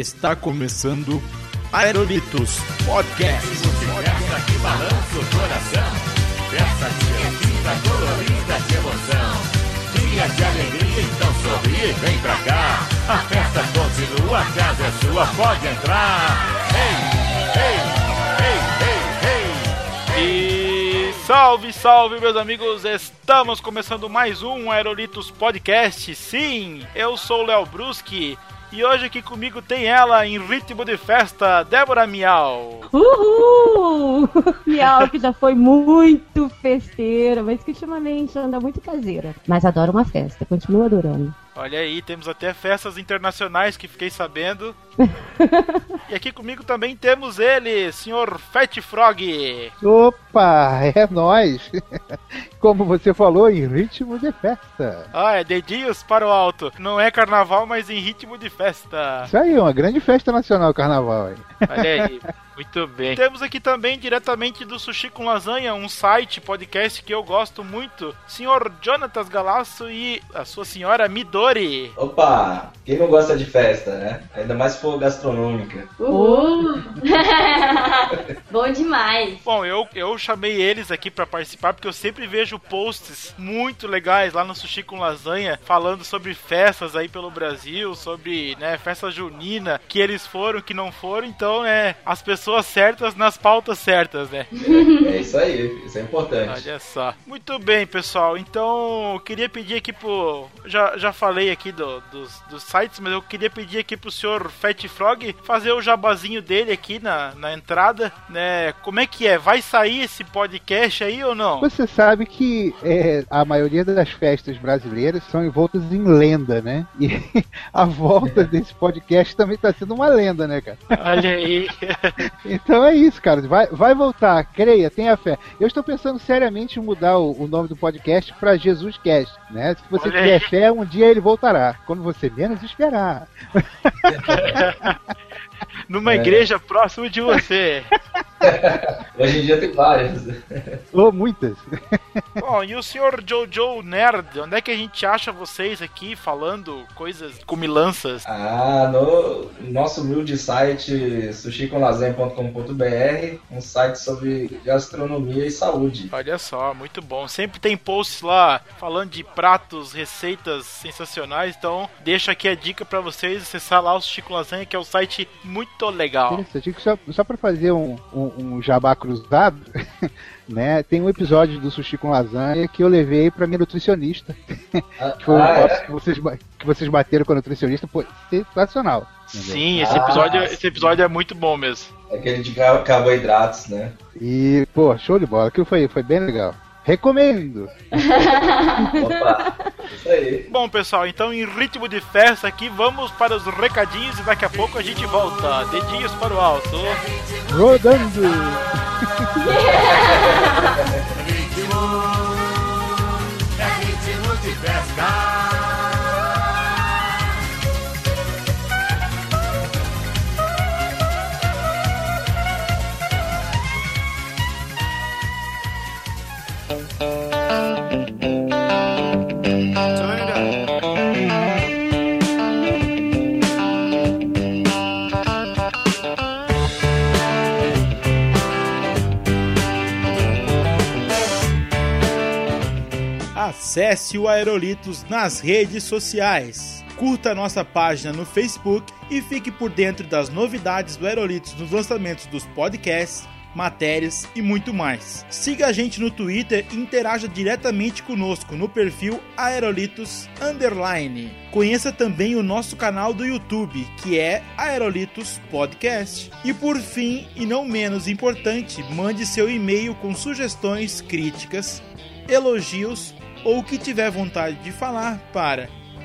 Está começando Aerolitos Podcast. Dia de alegria, então sorri vem pra cá. A festa continua, a casa é sua, pode entrar. Ei, ei, ei, ei, ei. E salve, salve, meus amigos! Estamos começando mais um Aerolitos Podcast. Sim, eu sou o Léo Bruschi e hoje aqui comigo tem ela em ritmo de festa, Débora Miau. Uhul! Miau que já foi muito festeira, mas que ultimamente anda muito caseira. Mas adora uma festa, continua adorando. Olha aí, temos até festas internacionais que fiquei sabendo. e aqui comigo também temos ele, senhor Fat Frog. Opa, é nós. Como você falou, em ritmo de festa. Ah, é dedinhos para o alto. Não é carnaval, mas em ritmo de festa. Isso aí, uma grande festa nacional carnaval aí. Olha aí. Muito bem. Temos aqui também, diretamente do Sushi com Lasanha, um site, podcast que eu gosto muito, senhor Jonatas Galasso e a sua senhora Midori. Opa, quem não gosta de festa, né? Ainda mais se for gastronômica. Uhul! Bom demais. Bom, eu, eu chamei eles aqui para participar porque eu sempre vejo posts muito legais lá no Sushi com Lasanha falando sobre festas aí pelo Brasil, sobre, né, festa junina, que eles foram, que não foram, então, né, as pessoas certas nas pautas certas, né? É isso aí, isso é importante. Olha só. Muito bem, pessoal. Então, eu queria pedir aqui pro. Já, já falei aqui do, dos, dos sites, mas eu queria pedir aqui pro senhor Fat Frog fazer o jabazinho dele aqui na, na entrada, né? Como é que é? Vai sair esse podcast aí ou não? Você sabe que é, a maioria das festas brasileiras são envoltas em lenda, né? E a volta desse podcast também tá sendo uma lenda, né, cara? Olha aí. Então é isso, cara. Vai, vai voltar, creia, tenha fé. Eu estou pensando seriamente em mudar o, o nome do podcast para Jesus Cast, né? Se você Olha tiver aí. fé, um dia ele voltará. Quando você menos esperar. Numa É. igreja próxima de você. Hoje em dia tem várias. Ou muitas. Bom, e o senhor Jojo Nerd, onde é que a gente acha vocês aqui falando coisas comilanças? Ah, no nosso humilde site sushiconlasanha.com.br, um site sobre gastronomia e saúde. Olha só, muito bom. Sempre tem posts lá falando de pratos, receitas sensacionais. Então, deixa aqui a dica pra vocês acessar lá o Chico Lasanha, que é um site muito legal. Interessante. Só, só para fazer um, um, um jabá cruzado, né? Tem um episódio do Sushi com Lasanha que eu levei pra minha nutricionista. Ah, Que foi um ah, negócio é? que, vocês, que vocês bateram com a nutricionista. Pô, sensacional. entendeu? Sim, esse Ah, episódio, sim. esse episódio é muito bom mesmo. Aquele de ca- carboidratos, né? E, pô, show de bola. Aquilo foi, foi bem legal. Recomendo. Opa, isso aí. Bom, pessoal, então em ritmo de festa aqui, vamos para os recadinhos e daqui a pouco a gente volta. Dedinhos para o alto. Rodando. Ritmo, é ritmo de festa. Acesse o Aerolitos nas redes sociais. Curta nossa página no Facebook e fique por dentro das novidades do Aerolitos nos lançamentos dos podcasts, matérias e muito mais. Siga a gente no Twitter e interaja diretamente conosco no perfil Aerolitos Underline. Conheça também o nosso canal do YouTube, que é Aerolitos Podcast. E por fim, e não menos importante, mande seu e-mail com sugestões, críticas, elogios ou o que tiver vontade de falar para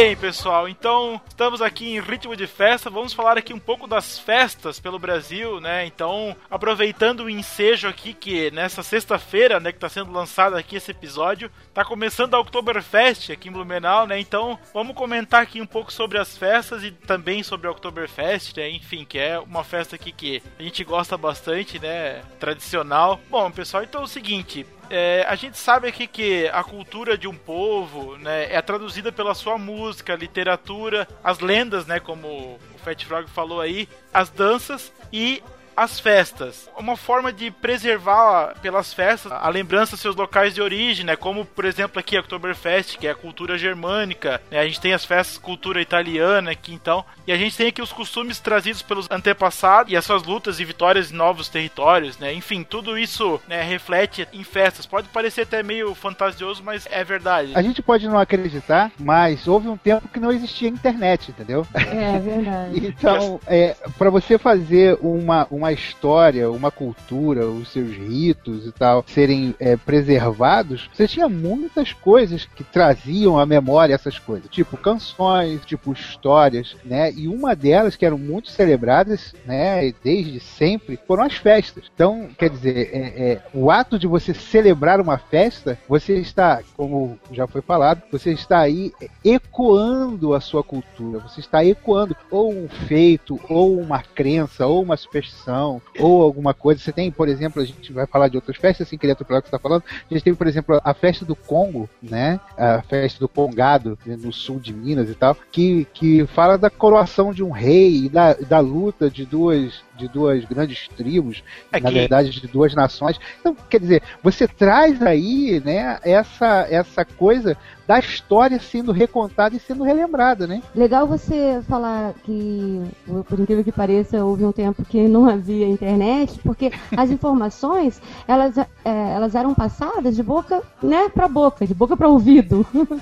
Bem, pessoal, então estamos aqui em ritmo de festa. Vamos falar aqui um pouco das festas pelo Brasil, né? Então, aproveitando o ensejo aqui que nessa sexta-feira, né, que está sendo lançado aqui esse episódio, tá começando a Oktoberfest aqui em Blumenau, né? Então, vamos comentar aqui um pouco sobre as festas e também sobre a Oktoberfest, né? Enfim, que é uma festa aqui que a gente gosta bastante, né? Tradicional. Bom, pessoal, então é o seguinte, é, a gente sabe aqui que a cultura de um povo né, é traduzida pela sua música, literatura, as lendas, né, como o Fat Frog falou aí, as danças e as festas. Uma forma de preservar pelas festas a lembrança dos seus locais de origem, né? Como, por exemplo, aqui a Oktoberfest, que é a cultura germânica, né? A gente tem as festas cultura italiana aqui, então. E a gente tem aqui os costumes trazidos pelos antepassados e as suas lutas e vitórias em novos territórios, né? Enfim, tudo isso né, reflete em festas. Pode parecer até meio fantasioso, mas é verdade. A gente pode não acreditar, mas houve um tempo que não existia internet, entendeu? É verdade. então, é, para você fazer uma, uma história, uma cultura, os seus ritos e tal serem é, preservados, você tinha muitas coisas que traziam à memória essas coisas, tipo canções, tipo histórias, né? E uma delas que eram muito celebradas, né? Desde sempre, foram as festas. Então, quer dizer, é, é, o ato de você celebrar uma festa, você está, como já foi falado, você está aí ecoando a sua cultura, você está ecoando ou um feito, ou uma crença, ou uma superstição, ou alguma coisa. Você tem, por exemplo, a gente vai falar de outras festas, sem querer atropelar o que você está falando. A gente tem, por exemplo, a festa do Congo, né? A festa do Congado, né, no sul de Minas e tal, que, que fala da coroação de um rei e da, da luta de duas de duas grandes tribos, É na que- verdade de duas nações. Então, quer dizer, você traz aí, né, essa essa coisa da história sendo recontada e sendo relembrada, né? Legal você falar que, por incrível que pareça, houve um tempo que não havia internet, porque as informações elas, é, elas eram passadas de boca né, para boca, de boca para ouvido.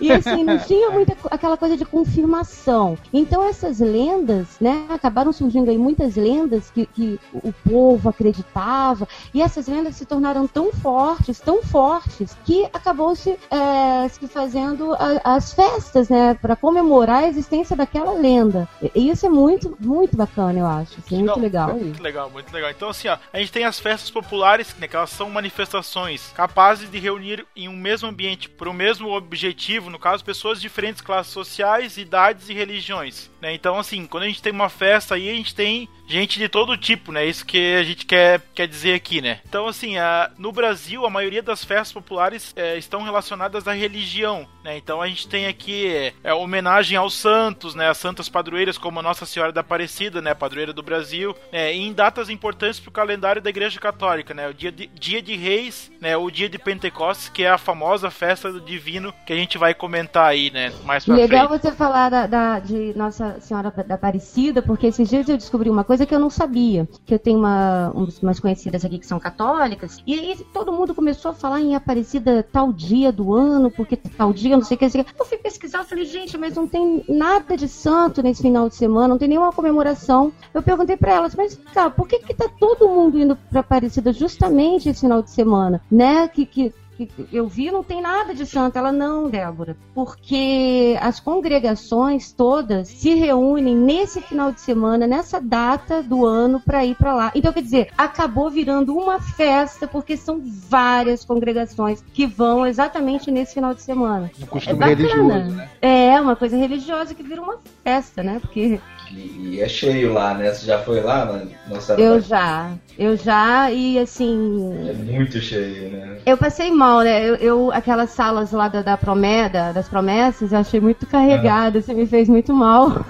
E assim, não tinha muita aquela coisa de confirmação. Então essas lendas, né, acabaram surgindo aí muitas lendas que, que o povo acreditava, e essas lendas se tornaram tão fortes, tão fortes, que acabou se, é, se fazendo a- as festas, né, para comemorar a existência daquela lenda. E isso é muito, muito bacana, eu acho. Assim, muito legal. Muito legal, muito legal. Então, assim, ó, a gente tem as festas populares, né, que elas são manifestações capazes de reunir em um mesmo ambiente por um mesmo objetivo, no caso, pessoas de diferentes classes sociais, idades e religiões. Né? Então, assim, quando a gente tem uma festa aí, a gente tem gente de todo tipo, né? Isso que a gente quer, quer dizer aqui, né? Então, assim, a, no Brasil, a maioria das festas populares é, estão relacionadas à religião, né? Então, a gente tem aqui é, homenagem aos santos, né? As santas padroeiras, como a Nossa Senhora da Aparecida, né? Padroeira do Brasil, né? E em datas importantes para o calendário da Igreja Católica, né? O dia de, dia de Reis, né? O dia de Pentecostes, que é a famosa festa do Divino, que a gente vai comentar aí, né? Mais pra Legal frente. você falar da, da- de Nossa Senhora da Aparecida, porque esses dias eu descobri uma coisa que eu não sabia. Que eu tenho uma, umas conhecidas aqui que são católicas, e aí todo mundo começou a falar em Aparecida tal dia do ano, porque tal dia, não sei o que. não sei o que. Eu fui pesquisar, falei, gente, mas não tem nada de santo nesse final de semana, não tem nenhuma comemoração. Eu perguntei pra elas, mas cara, por que que tá todo mundo indo pra Aparecida justamente esse final de semana? Né? Que, que, que eu vi não tem nada de santo. Ela, não, Débora, porque as congregações todas se reúnem nesse final de semana, nessa data do ano, para ir para lá. Então, quer dizer, acabou virando uma festa, porque são várias congregações que vão exatamente nesse final de semana. Um costume bacana. religioso, né? É, uma coisa religiosa que vira uma festa, né? Porque E, e é cheio lá, né? Você já foi lá na nossa eu já, eu já, e assim, É muito cheio, né? Eu passei mal, né? Eu, eu- aquelas salas lá da, da promessa, das promessas, eu achei muito carregada, você me fez muito mal.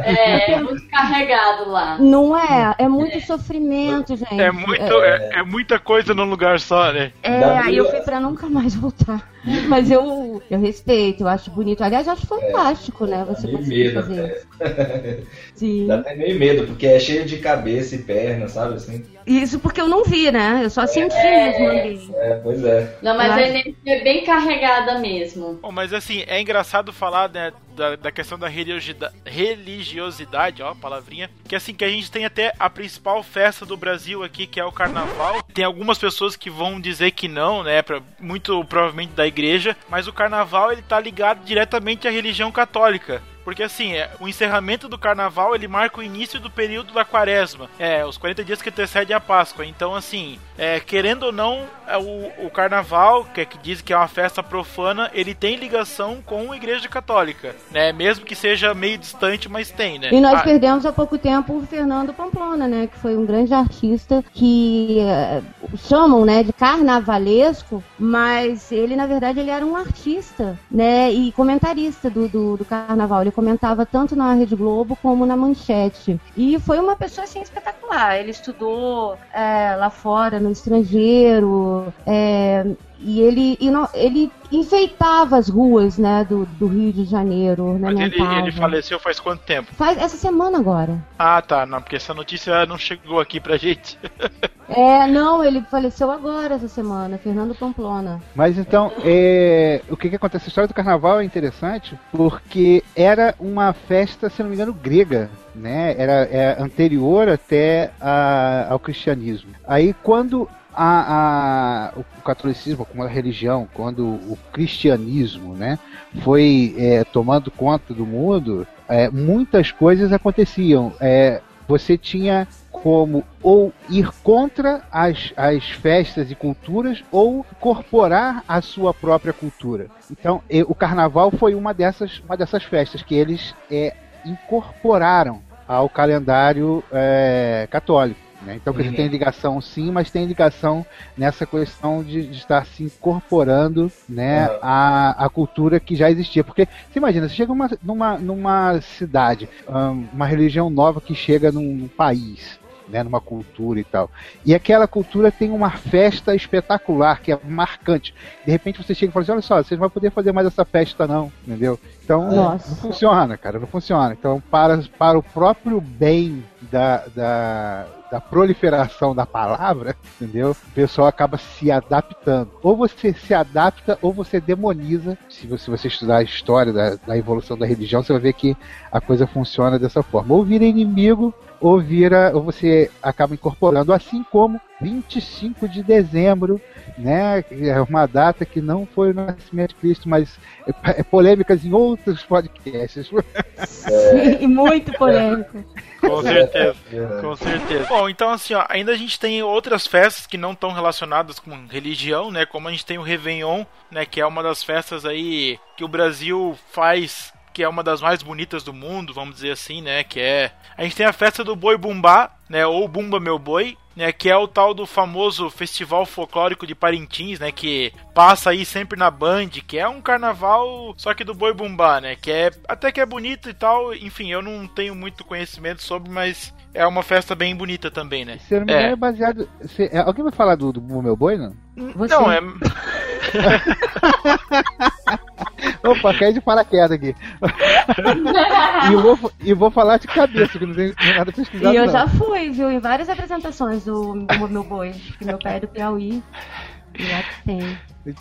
É, é muito carregado lá. Não é? É muito sofrimento, gente. É, muito, é, é muita coisa num lugar só, né? É, aí eu fui pra nunca mais voltar. Mas eu, eu respeito, eu acho bonito. Aliás, eu acho fantástico, né? Você Meio conseguir medo fazer. até. Sim. Dá até meio medo, porque é cheio de cabeça e perna, sabe assim? Isso porque eu não vi, né? Eu só senti mesmo ali. É, pois é. Não, mas Claro. a energia é bem carregada mesmo. Bom, mas assim, é engraçado falar né, da, da questão da religiosidade, religiosidade, ó, palavrinha, que assim, que a gente tem até a principal festa do Brasil aqui, que é o carnaval. Tem algumas pessoas que vão dizer que não, né, pra, muito provavelmente da igreja, mas o carnaval ele tá ligado diretamente à religião católica. Porque assim, é, o encerramento do carnaval ele marca o início do período da quaresma. É, os 40 dias que antecedem a Páscoa. Então, assim, é, querendo ou não, é, o, o carnaval, que, é, que diz que é uma festa profana, ele tem ligação com a igreja católica. Né? Mesmo que seja meio distante, mas tem, né? E nós Ah, perdemos há pouco tempo o Fernando Pamplona, né? Que foi um grande artista que eh, chamam, né, de carnavalesco, mas ele, na verdade, ele era um artista, né? E comentarista do, do, do carnaval. Ele comentava tanto na Rede Globo como na Manchete. E foi uma pessoa, assim, espetacular. Ele estudou eh, lá fora, no estrangeiro, eh, e ele, e ele enfeitava as ruas, né, do, do Rio de Janeiro, mas ele, ele faleceu faz quanto tempo? Faz essa semana agora. Ah, tá. Não, porque essa notícia não chegou aqui pra gente. É, não, ele faleceu agora essa semana, Fernando Pamplona. Mas então, é, o que, que acontece? A história do carnaval é interessante porque era uma festa, se não me engano, grega, né? Era é, anterior até a- ao cristianismo. Aí quando a, a- o catolicismo, como a religião, quando o cristianismo, né, foi é, tomando conta do mundo, é, muitas coisas aconteciam. É, você tinha como ou ir contra as, as festas e culturas ou incorporar a sua própria cultura. Então, o carnaval foi uma dessas, uma dessas festas que eles é, incorporaram ao calendário é, católico. Né? Então, quer dizer, Uhum. tem ligação sim, mas tem ligação nessa questão de, de estar se incorporando né, Uhum. à, à cultura que já existia. Porque, você imagina, você chega numa, numa, numa cidade, uma religião nova que chega num, num país, né, numa cultura e tal. E aquela cultura tem uma festa espetacular, que é marcante. De repente você chega e fala assim, olha só, vocês não vão poder fazer mais essa festa não, entendeu? Então Nossa. não funciona, cara, não funciona. Então para, para o próprio bem da, da, da proliferação da palavra, entendeu? O pessoal acaba se adaptando. Ou você se adapta ou você demoniza. Se você, se você estudar a história da, da evolução da religião, você vai ver que a coisa funciona dessa forma. Ou vira inimigo ou vira ou você acaba incorporando, assim como 25 de dezembro, né? É uma data que não foi o nascimento de Cristo, mas é, é polêmicas em outros podcasts. E muito polêmico. Com certeza. É. Com certeza. Bom, então assim, ó, ainda a gente tem outras festas que não estão relacionadas com religião, né? Como a gente tem o Réveillon, né? Que é uma das festas aí que o Brasil faz, que é uma das mais bonitas do mundo, vamos dizer assim, né? Que é. A gente tem a festa do Boi Bumbá, né? Ou Bumba Meu Boi. Né, que é o tal do famoso Festival Folclórico de Parintins, né, que passa aí sempre na Band, que é um carnaval só que do Boi Bumbá, né, que é até que é bonito e tal, enfim, eu não tenho muito conhecimento sobre, mas é uma festa bem bonita também, né? Se eu não me É. engano, é baseado. se- é, alguém vai falar do, do Bumbo Meu Boi, não? Você. Não, é. Opa, cai de paraquedas aqui. e, vou, e vou falar de cabeça, que não tem nada pesquisado. E eu não. já fui, viu, em várias apresentações do, do meu boi, que meu pai é do Piauí. Lá tem.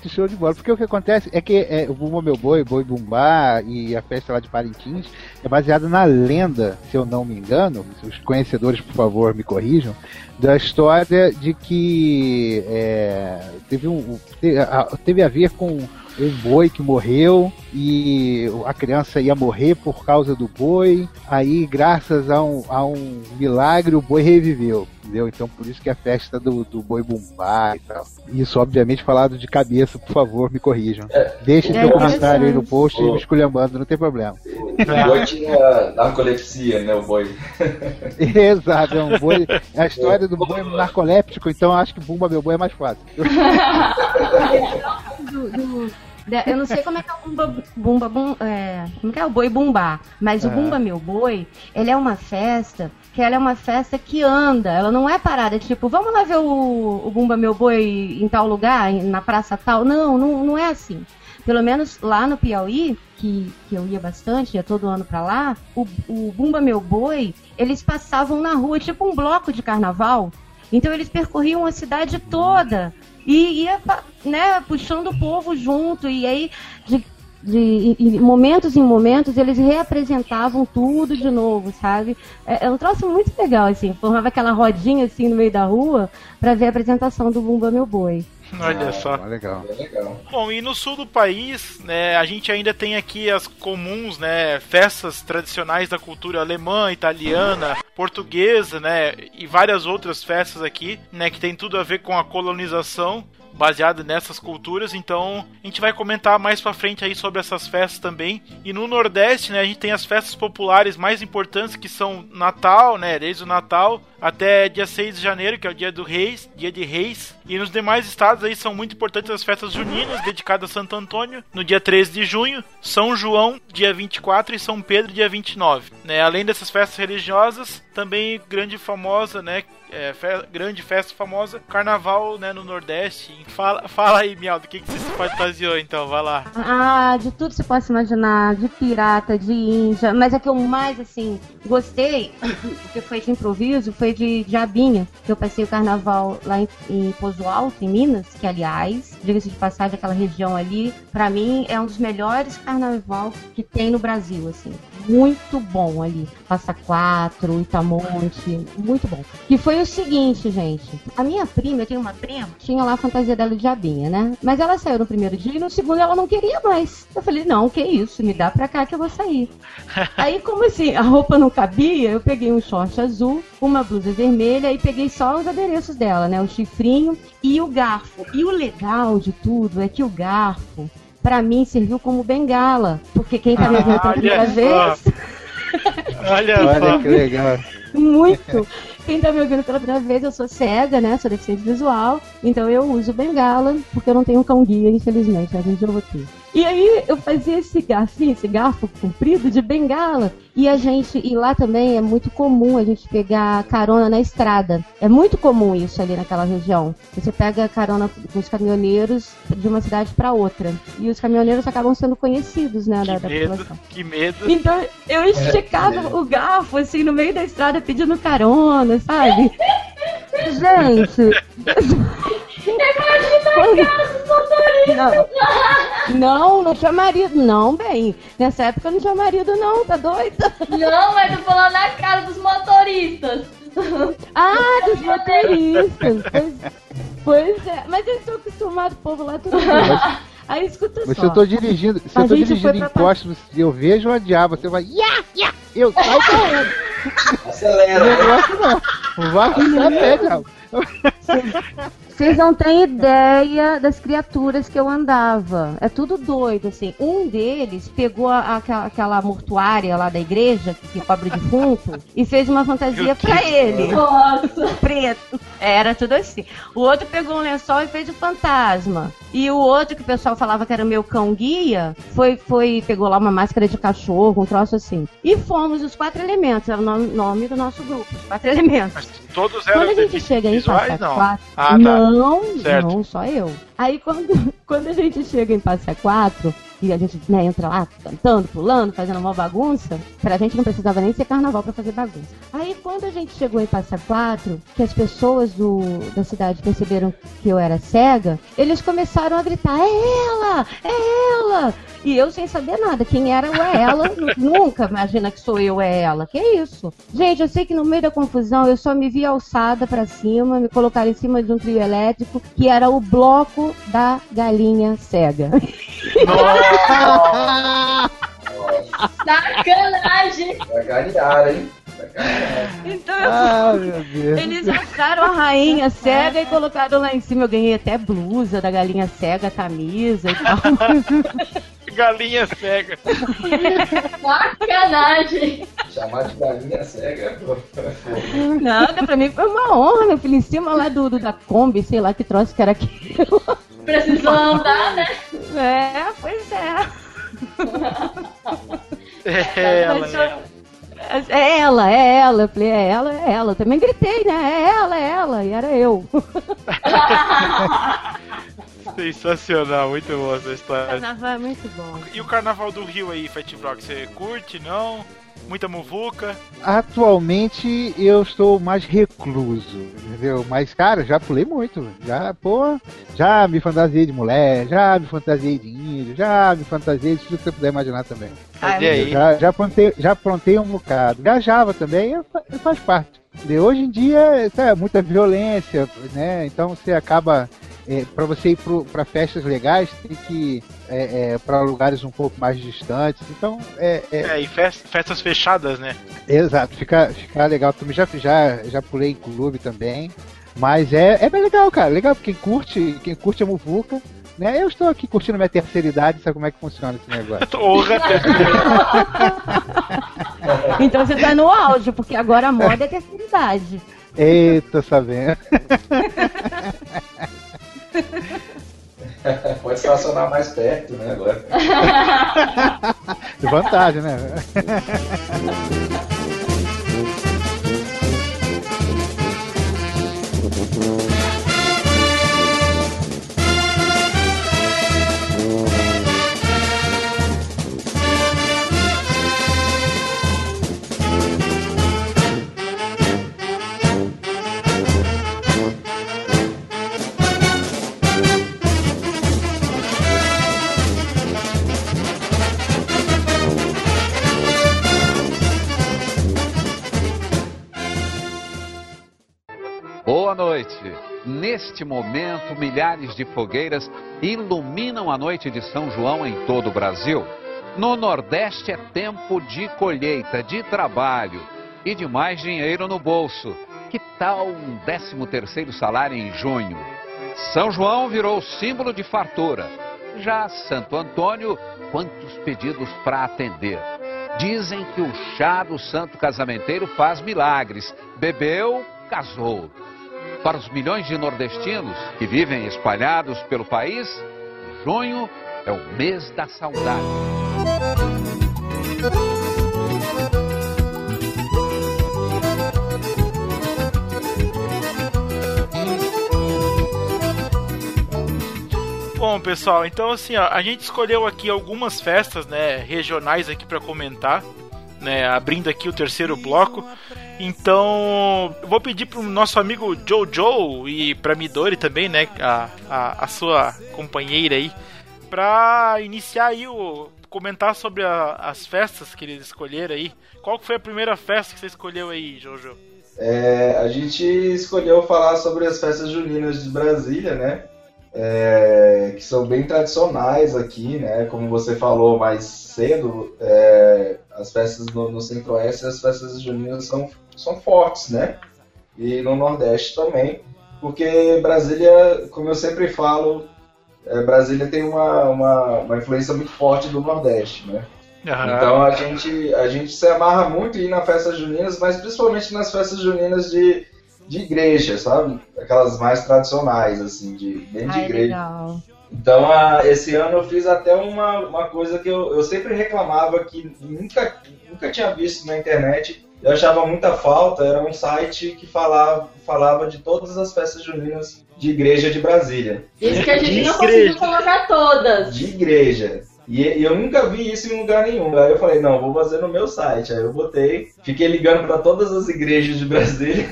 Show de bola. Porque o que acontece é que é, o Bumba Meu Boi, Boi Bumbá e a festa lá de Parintins é baseado na lenda, se eu não me engano, se os conhecedores, por favor, me corrijam, da história de que é, teve, um, te- a- teve a ver com um boi que morreu e a criança ia morrer por causa do boi. Aí, graças a um, a um milagre, o boi reviveu. Entendeu? Então, por isso que é a festa do, do boi bumbá e tal. Isso, obviamente, falado de cabeça, por favor, me corrijam. Deixe É seu comentário aí no post e Ô. me esculhambando, não tem problema. O boi tinha narcolepsia, né? O boi. Exato, é um boi. É a história do boi narcoléptico, então acho que Bumba Meu Boi é mais fácil. Do, do, Eu não sei como é que é o Bumba, bumba bum, é, como que é o Boi Bumbá, mas o É. Bumba Meu Boi, ele é uma festa que ela é uma festa que anda, ela não é parada, tipo, vamos lá ver o, o Bumba Meu Boi em tal lugar, na praça tal. Não, não, não é assim. Pelo menos lá no Piauí, que, que eu ia bastante, ia todo ano pra lá, o, o Bumba Meu Boi, eles passavam na rua, tipo um bloco de carnaval. Então eles percorriam a cidade toda e ia né, puxando o povo junto. E aí, de, de em momentos em momentos, eles reapresentavam tudo de novo, sabe? É, é um troço muito legal, assim. Formava aquela rodinha assim no meio da rua pra ver a apresentação do Bumba Meu Boi. Olha só. Ah, legal. Bem legal. Bom, e no sul do país, né, a gente ainda tem aqui as comuns, né, festas tradicionais da cultura alemã, italiana, portuguesa, né, e várias outras festas aqui, né, que tem tudo a ver com a colonização baseada nessas culturas. Então, a gente vai comentar mais pra frente aí sobre essas festas também. E no Nordeste, né, a gente tem as festas populares mais importantes que são Natal, né, desde o Natal até dia 6 de janeiro, que é o dia do Reis, dia de Reis. E nos demais estados aí são muito importantes as festas juninas dedicadas a Santo Antônio, no dia 13 de junho, São João, dia 24 e São Pedro, dia 29. Né? Além dessas festas religiosas, também grande famosa, né, é, fe- grande festa famosa, Carnaval, né, no Nordeste. Fala, fala aí, Miau, do que, que você se fantasiou, então, vai lá. Ah, de tudo você possa imaginar, de pirata, de índia, mas a que eu mais, assim, gostei, que foi de improviso, foi de Diabinha, que eu passei o carnaval lá em, em Pozo Alto, em Minas, que, aliás, diga-se de passagem, aquela região ali, pra mim, é um dos melhores carnaval que tem no Brasil, assim, muito bom ali, Passa Quatro, Itamonte, muito bom. Que foi o seguinte, gente, a minha prima, eu tenho uma prima, tinha lá a fantasia dela de Diabinha, né, mas ela saiu no primeiro dia e no segundo ela não queria mais. Eu falei, não, que isso, me dá pra cá que eu vou sair. Aí, como assim, a roupa não cabia, eu peguei um short azul, uma blusa vermelha e peguei só os adereços dela, né? O chifrinho e o garfo. E o legal de tudo é que o garfo, pra mim, serviu como bengala. Porque quem tá me vendo pela primeira só. vez, Olha, Olha só. que legal. muito. Quem tá me ouvindo pela primeira vez, eu sou cega, né? Sou deficiente visual. Então eu uso bengala, porque eu não tenho um cão guia, infelizmente. A gente eu vou ter. E aí eu fazia esse garfinho, esse garfo comprido de bengala. E a gente, e lá também é muito comum a gente pegar carona na estrada. É muito comum isso ali naquela região. Você pega carona com os caminhoneiros de uma cidade para outra. E os caminhoneiros acabam sendo conhecidos, né, da, Que da medo, população. que medo. Então eu esticava o garfo assim no meio da estrada pedindo carona, sabe? Gente. Não, não, não tinha marido, não, bem. Nessa época eu não tinha marido, não, tá doida? Não, mas tô falando na cara dos motoristas. Ah, dos motoristas. Pois, pois é, mas eu estou acostumado, o povo lá tudo bem. Aí escuta Mas só. se eu tô dirigindo, se A eu tô dirigindo em pra- postos, eu vejo uma diaba, você vai. Ya, ya, eu saio correndo. Acelera. Não gosto não. Vai diabo. Vocês não têm ideia das criaturas que eu andava. É tudo doido, assim. Um deles pegou a- aquela, aquela mortuária lá da igreja, que, que cobre defunto, e fez uma fantasia pra ele. Nossa. Preto. Era tudo assim. O outro pegou um lençol e fez o fantasma. E o outro, que o pessoal falava que era o meu cão guia, foi, foi, pegou lá uma máscara de cachorro, um troço assim. E fomos os quatro elementos, era o nome, nome do nosso grupo, os quatro elementos. Todos eram Quando a gente chega em visuais, não. Quatro. Ah, tá. Não, Certo. não, só eu. Aí quando, quando a gente chega em Passa Quatro, e a gente né, entra lá cantando, pulando, fazendo uma bagunça, pra gente não precisava nem ser carnaval pra fazer bagunça. Aí quando a gente chegou em Passa Quatro, que as pessoas do, da cidade perceberam que eu era cega, eles começaram a gritar: é ela! É ela! E eu sem saber nada, quem era o é ela, nunca imagina que sou eu, é ela. Que isso? Gente, eu sei que no meio da confusão eu só me vi alçada pra cima, me colocaram em cima de um trio elétrico, que era o bloco da galinha cega. Sacanagem. Vai ganhar, hein? Então eu Ah, meu Deus. Eles acharam a rainha cega e colocaram lá em cima. Eu ganhei até blusa da galinha cega, camisa e tal. Galinha cega. Sacanagem. Chamar de galinha cega, pô. Nada, pra mim foi uma honra, meu filho, em cima lá do, do- da Kombi, sei lá que troço que era aquilo. Precisou andar, né? É, pois é. É ela, né? É ela, é ela. Eu falei, é ela, é ela. Eu também gritei, né? É ela, é ela. E era eu. Sensacional, muito boa essa história. Carnaval é muito bom. E o carnaval do Rio aí, Fat Brock, você curte, não? Muita muvuca? Atualmente eu estou mais recluso, entendeu? Mas, cara, já pulei muito. Já, pô, já me fantasiei de mulher, já me fantasiei de índio, já me fantasiei de tudo que você puder imaginar também. E aí? Já, já, aprontei, já aprontei um bocado. Viajava também, eu fa- faz parte. Hoje em dia é muita violência, né? Então você acaba. É, para você ir para festas legais, tem que é, é, para lugares um pouco mais distantes. Então, é, é, É, e fes- festas fechadas, né? Exato, fica, fica legal. Também já, já, já pulei em clube também. Mas é, é bem legal, cara. Legal quem curte, quem curte a Muvuca. Né? Eu estou aqui curtindo minha terceira idade, sabe como é que funciona esse negócio. Então você tá no auge, porque agora a moda é terceira idade. Eita, sabendo. Estacionar mais perto, né, agora. Vantagem, né? milhares de fogueiras iluminam a noite de São João em todo o Brasil. No Nordeste é tempo de colheita, de trabalho e de mais dinheiro no bolso. Que tal um 13 terceiro salário em junho? São João virou símbolo de fartura. Já Santo Antônio, quantos pedidos para atender? Dizem que o chá do santo casamenteiro faz milagres. Bebeu, casou. Para os milhões de nordestinos que vivem espalhados pelo país, junho é o mês da saudade. Bom, pessoal, então assim, ó, a gente escolheu aqui algumas festas, né, regionais aqui pra comentar, né, abrindo aqui o terceiro bloco. Então, vou pedir pro nosso amigo Jojo e pra Midori também, né, a, a, a sua companheira aí, pra iniciar aí o comentar sobre a- as festas que eles escolheram aí. Qual foi a primeira festa que você escolheu aí, Jojo? É, a gente escolheu falar sobre as festas juninas de Brasília, né? É, que são bem tradicionais aqui, né? Como você falou mais cedo, é, as festas no, no Centro-Oeste, as festas juninas são, são fortes, né? E no Nordeste também, porque Brasília, como eu sempre falo, é, Brasília tem uma, uma, uma influência muito forte do Nordeste, né? Então a gente, a gente se amarra muito ir nas festas juninas, mas principalmente nas festas juninas de, de igreja, sabe? Aquelas mais tradicionais, assim, de, bem de Ai, igreja. legal. Então a- esse ano eu fiz até uma, uma coisa que eu, eu sempre reclamava que nunca, nunca tinha visto na internet. Eu achava muita falta, era um site que falava, falava de todas as festas juninas de igreja de Brasília. Isso que a gente não Igreja. conseguiu colocar todas. De igreja. E, e eu nunca vi isso em lugar nenhum. Aí eu falei, não, vou fazer no meu site. Aí eu botei, fiquei ligando para todas as igrejas de Brasília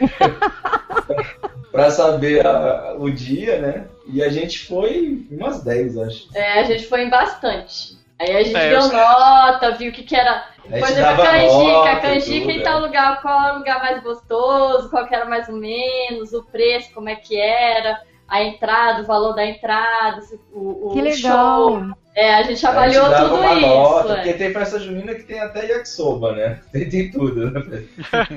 para saber a- o dia, né? E a gente foi em umas 10, acho. É, a gente foi em bastante. Aí a gente É, deu eu- nota, viu o que, que era. Por exemplo, a dava canjica, a canjica em é. tal lugar, qual era o lugar mais gostoso, qual que era mais ou menos, o preço, como é que era, a entrada, o valor da entrada, o, o Que show. legal. É, a gente A avaliou gente dava tudo uma isso. nota, é. porque tem festa junina que tem até yakisoba, né? Tem, tem tudo, né?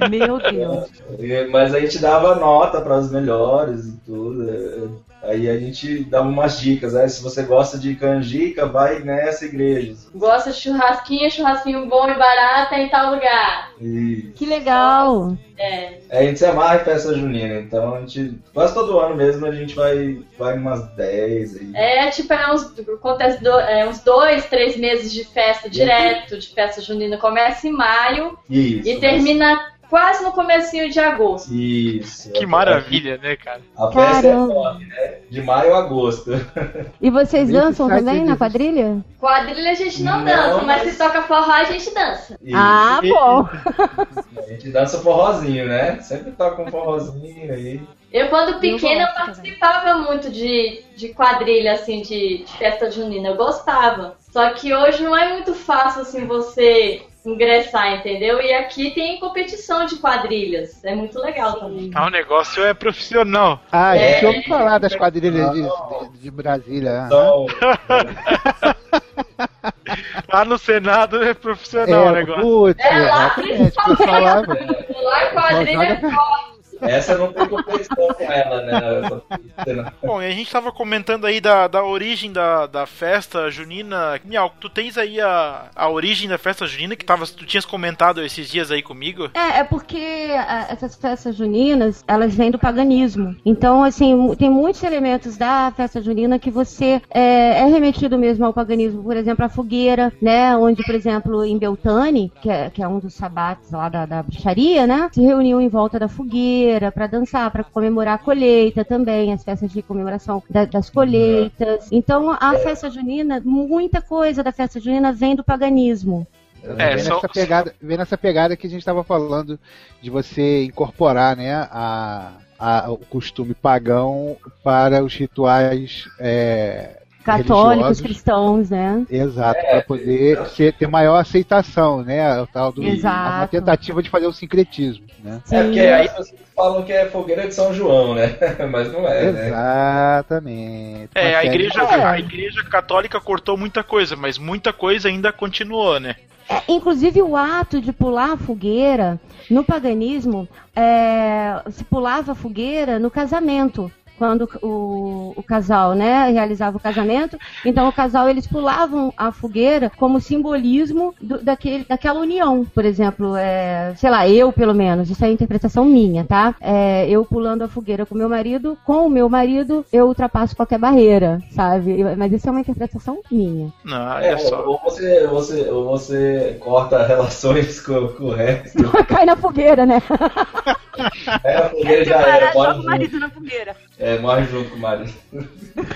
Meu Deus. E- Mas a gente dava nota para os melhores e tudo. É. Aí a gente dava umas dicas, né? Se você gosta de canjica, vai nessa igreja. Gosta de churrasquinho, churrasquinho bom e barato é em tal lugar. E Que legal. É. a gente se amarra em festa junina, então a gente quase todo ano mesmo a gente vai, vai umas 10 aí. É, tipo, é uns, acontece do- é, uns dois, três meses de festa direto, de festa junina. Começa em maio Isso. e termina quase no comecinho de agosto. Isso. Que maravilha, né, cara? A festa Caramba. é top, né? De maio a agosto. E vocês dançam também na quadrilha? Quadrilha a gente não, Não, dança, mas mas- se toca forró a gente dança. Isso. Ah, bom. A gente dança forrozinho, né? Sempre toca um forrozinho aí. Eu, quando pequena, eu participava muito de, de quadrilha, assim, de, de festa junina. Eu gostava. Só que hoje não é muito fácil, assim, você ingressar, entendeu? E aqui tem competição de quadrilhas. É muito legal também. Ah, o negócio é profissional. Ah, É. deixa eu falar das quadrilhas de, de, de Brasília. Então, Lá no Senado é profissional o É, negócio. putz, É lá. O pessoal lá, Lá em quadrilha é forte. Essa não tem competição com ela, né? Bom, e a gente tava comentando aí da, da origem da, da festa junina. Miau, tu tens aí a, a origem da festa junina que tava, tu tinhas comentado esses dias aí comigo? É, é porque ah, essas festas juninas, elas vêm do paganismo. Então, assim, tem muitos elementos da festa junina que você é, é remetido mesmo ao paganismo. Por exemplo, a fogueira, né? Onde, por exemplo, em Beltane, que é, que é um dos sabates lá da, da bruxaria, né? Se reuniam em volta da fogueira para dançar, para comemorar a colheita também, as festas de comemoração da- das colheitas. Então, a festa junina, muita coisa da festa junina vem do paganismo. É, vem, só- nessa pegada, vem nessa pegada que a gente estava falando de você incorporar né, a, a- o costume pagão para os rituais é, Católicos, cristãos, né? Exato, para poder ser- ter maior aceitação, né? O tal do, Exato. uma tentativa de fazer o sincretismo, né? É porque aí vocês falam que é fogueira de São João, né? Mas não é, né? Exatamente. É, Uma a igreja, de- a igreja católica cortou muita coisa, mas muita coisa ainda continuou, né? É, inclusive o ato de pular a fogueira, no paganismo, é, se pulava a fogueira no casamento. Quando o, o casal né, realizava o casamento, então o casal eles pulavam a fogueira como simbolismo do- daquele, daquela união. Por exemplo, é, sei lá, eu pelo menos, isso é a interpretação minha, tá? É, eu pulando a fogueira com meu marido, com o meu marido eu ultrapasso qualquer barreira, sabe? Mas isso é uma interpretação minha. Não, É, só. ou você, você, ou você corta relações com, com o resto. Cai na fogueira, né? É, a fogueira já é, morre junto, marido na fogueira. É, morre junto com o marido.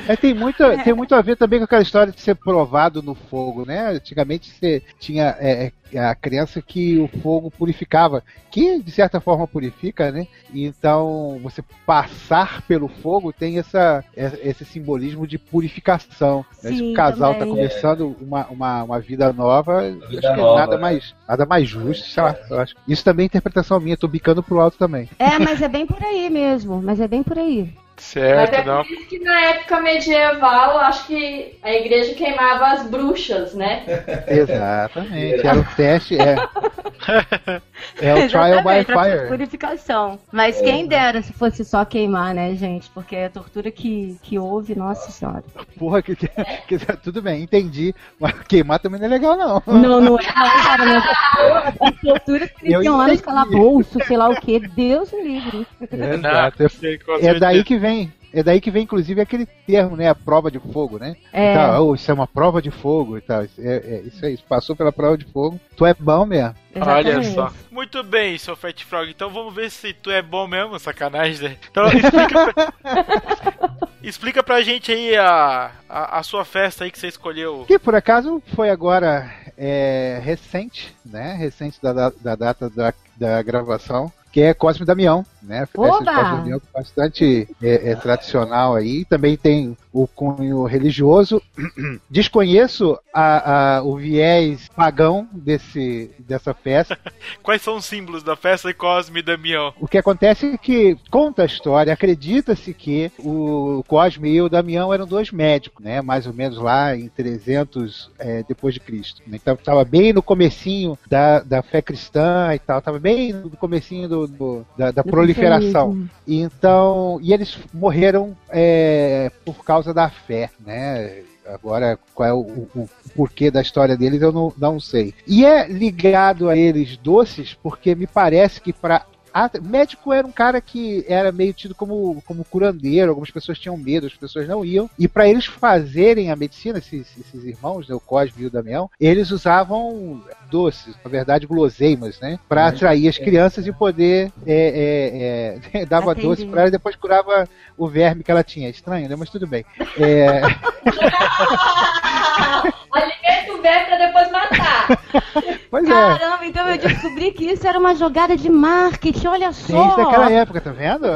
É, tem, muito, tem muito a ver também com aquela história de ser provado no fogo, né? Antigamente você tinha é, é, a crença que o fogo purificava, que de certa forma purifica, né? Então você passar pelo fogo tem essa, é- esse simbolismo de purificação. né? Se Sim, o casal está começando uma, uma, uma vida nova, acho que é nova, nada né? mais, nada mais justo, sei lá. eu acho. Isso também é interpretação minha, tô bicando pro alto também. É, mas é bem por aí mesmo. Mas é bem por aí. Mas Certo, é não. por isso que na época medieval, acho que a igreja queimava as bruxas, né? Exatamente. Era o teste, é. É o trial by fire. Purificação. Mas quem dera se fosse só queimar, né, gente? Porque a tortura que, que houve, nossa senhora. Porra, que, que, que- tudo bem, entendi. Mas queimar também não é legal, não. Não, não é não, cara. Não. As torturas que eles tinham lá nos entendi. calabouços, sei lá o que. Deus me livre. Exato. É certeza. daí que vem. É daí que vem, inclusive, aquele termo, né? A prova de fogo, né? É. Então, oh, isso é uma prova de fogo e tal. É, é, isso aí, passou pela prova de fogo. Tu é bom mesmo. Olha Exatamente. só. Muito bem, seu Fat Frog. Então vamos ver se tu é bom mesmo, sacanagem, né? Então explica pra... explica pra gente aí a, a, a sua festa aí que você escolheu. Que por acaso foi agora é, recente, né? Recente da, da, da data da, da gravação, que é Cosme Damião, né? Festa de Oba! Cosme e Damião bastante é, é, tradicional aí. Também tem o cunho religioso. Desconheço a, a- o viés pagão desse, dessa festa. Quais são os símbolos da festa de Cosme e Damião? O que acontece é que conta a história, acredita-se que o Cosme e o Damião eram dois médicos, né? Mais ou menos lá em 300 é, depois de Cristo. Então estava bem no comecinho da, da fé cristã e tal, estava bem no comecinho do, do- da, da proliferação proliferação. mesmo. Então, e eles morreram é, por causa da fé, né? Agora, qual é o, o- o porquê da história deles, eu não, não sei. E é ligado a eles doces, porque me parece que para médico era um cara que era meio tido como, como curandeiro, algumas pessoas tinham medo, as pessoas não iam. E para eles fazerem a medicina, esses, esses irmãos, né, o Cosme e o Damião, eles usavam doces, na verdade guloseimas, né? Para atrair as crianças e poder é, é, é, dava Atender. doce para ela e depois curava o verme que ela tinha. Estranho, né? Mas tudo bem. É, Alimenta o velho pra depois matar. pois é. Caramba, então eu descobri que isso era uma jogada de marketing, olha Desde só! aquela época, tá vendo?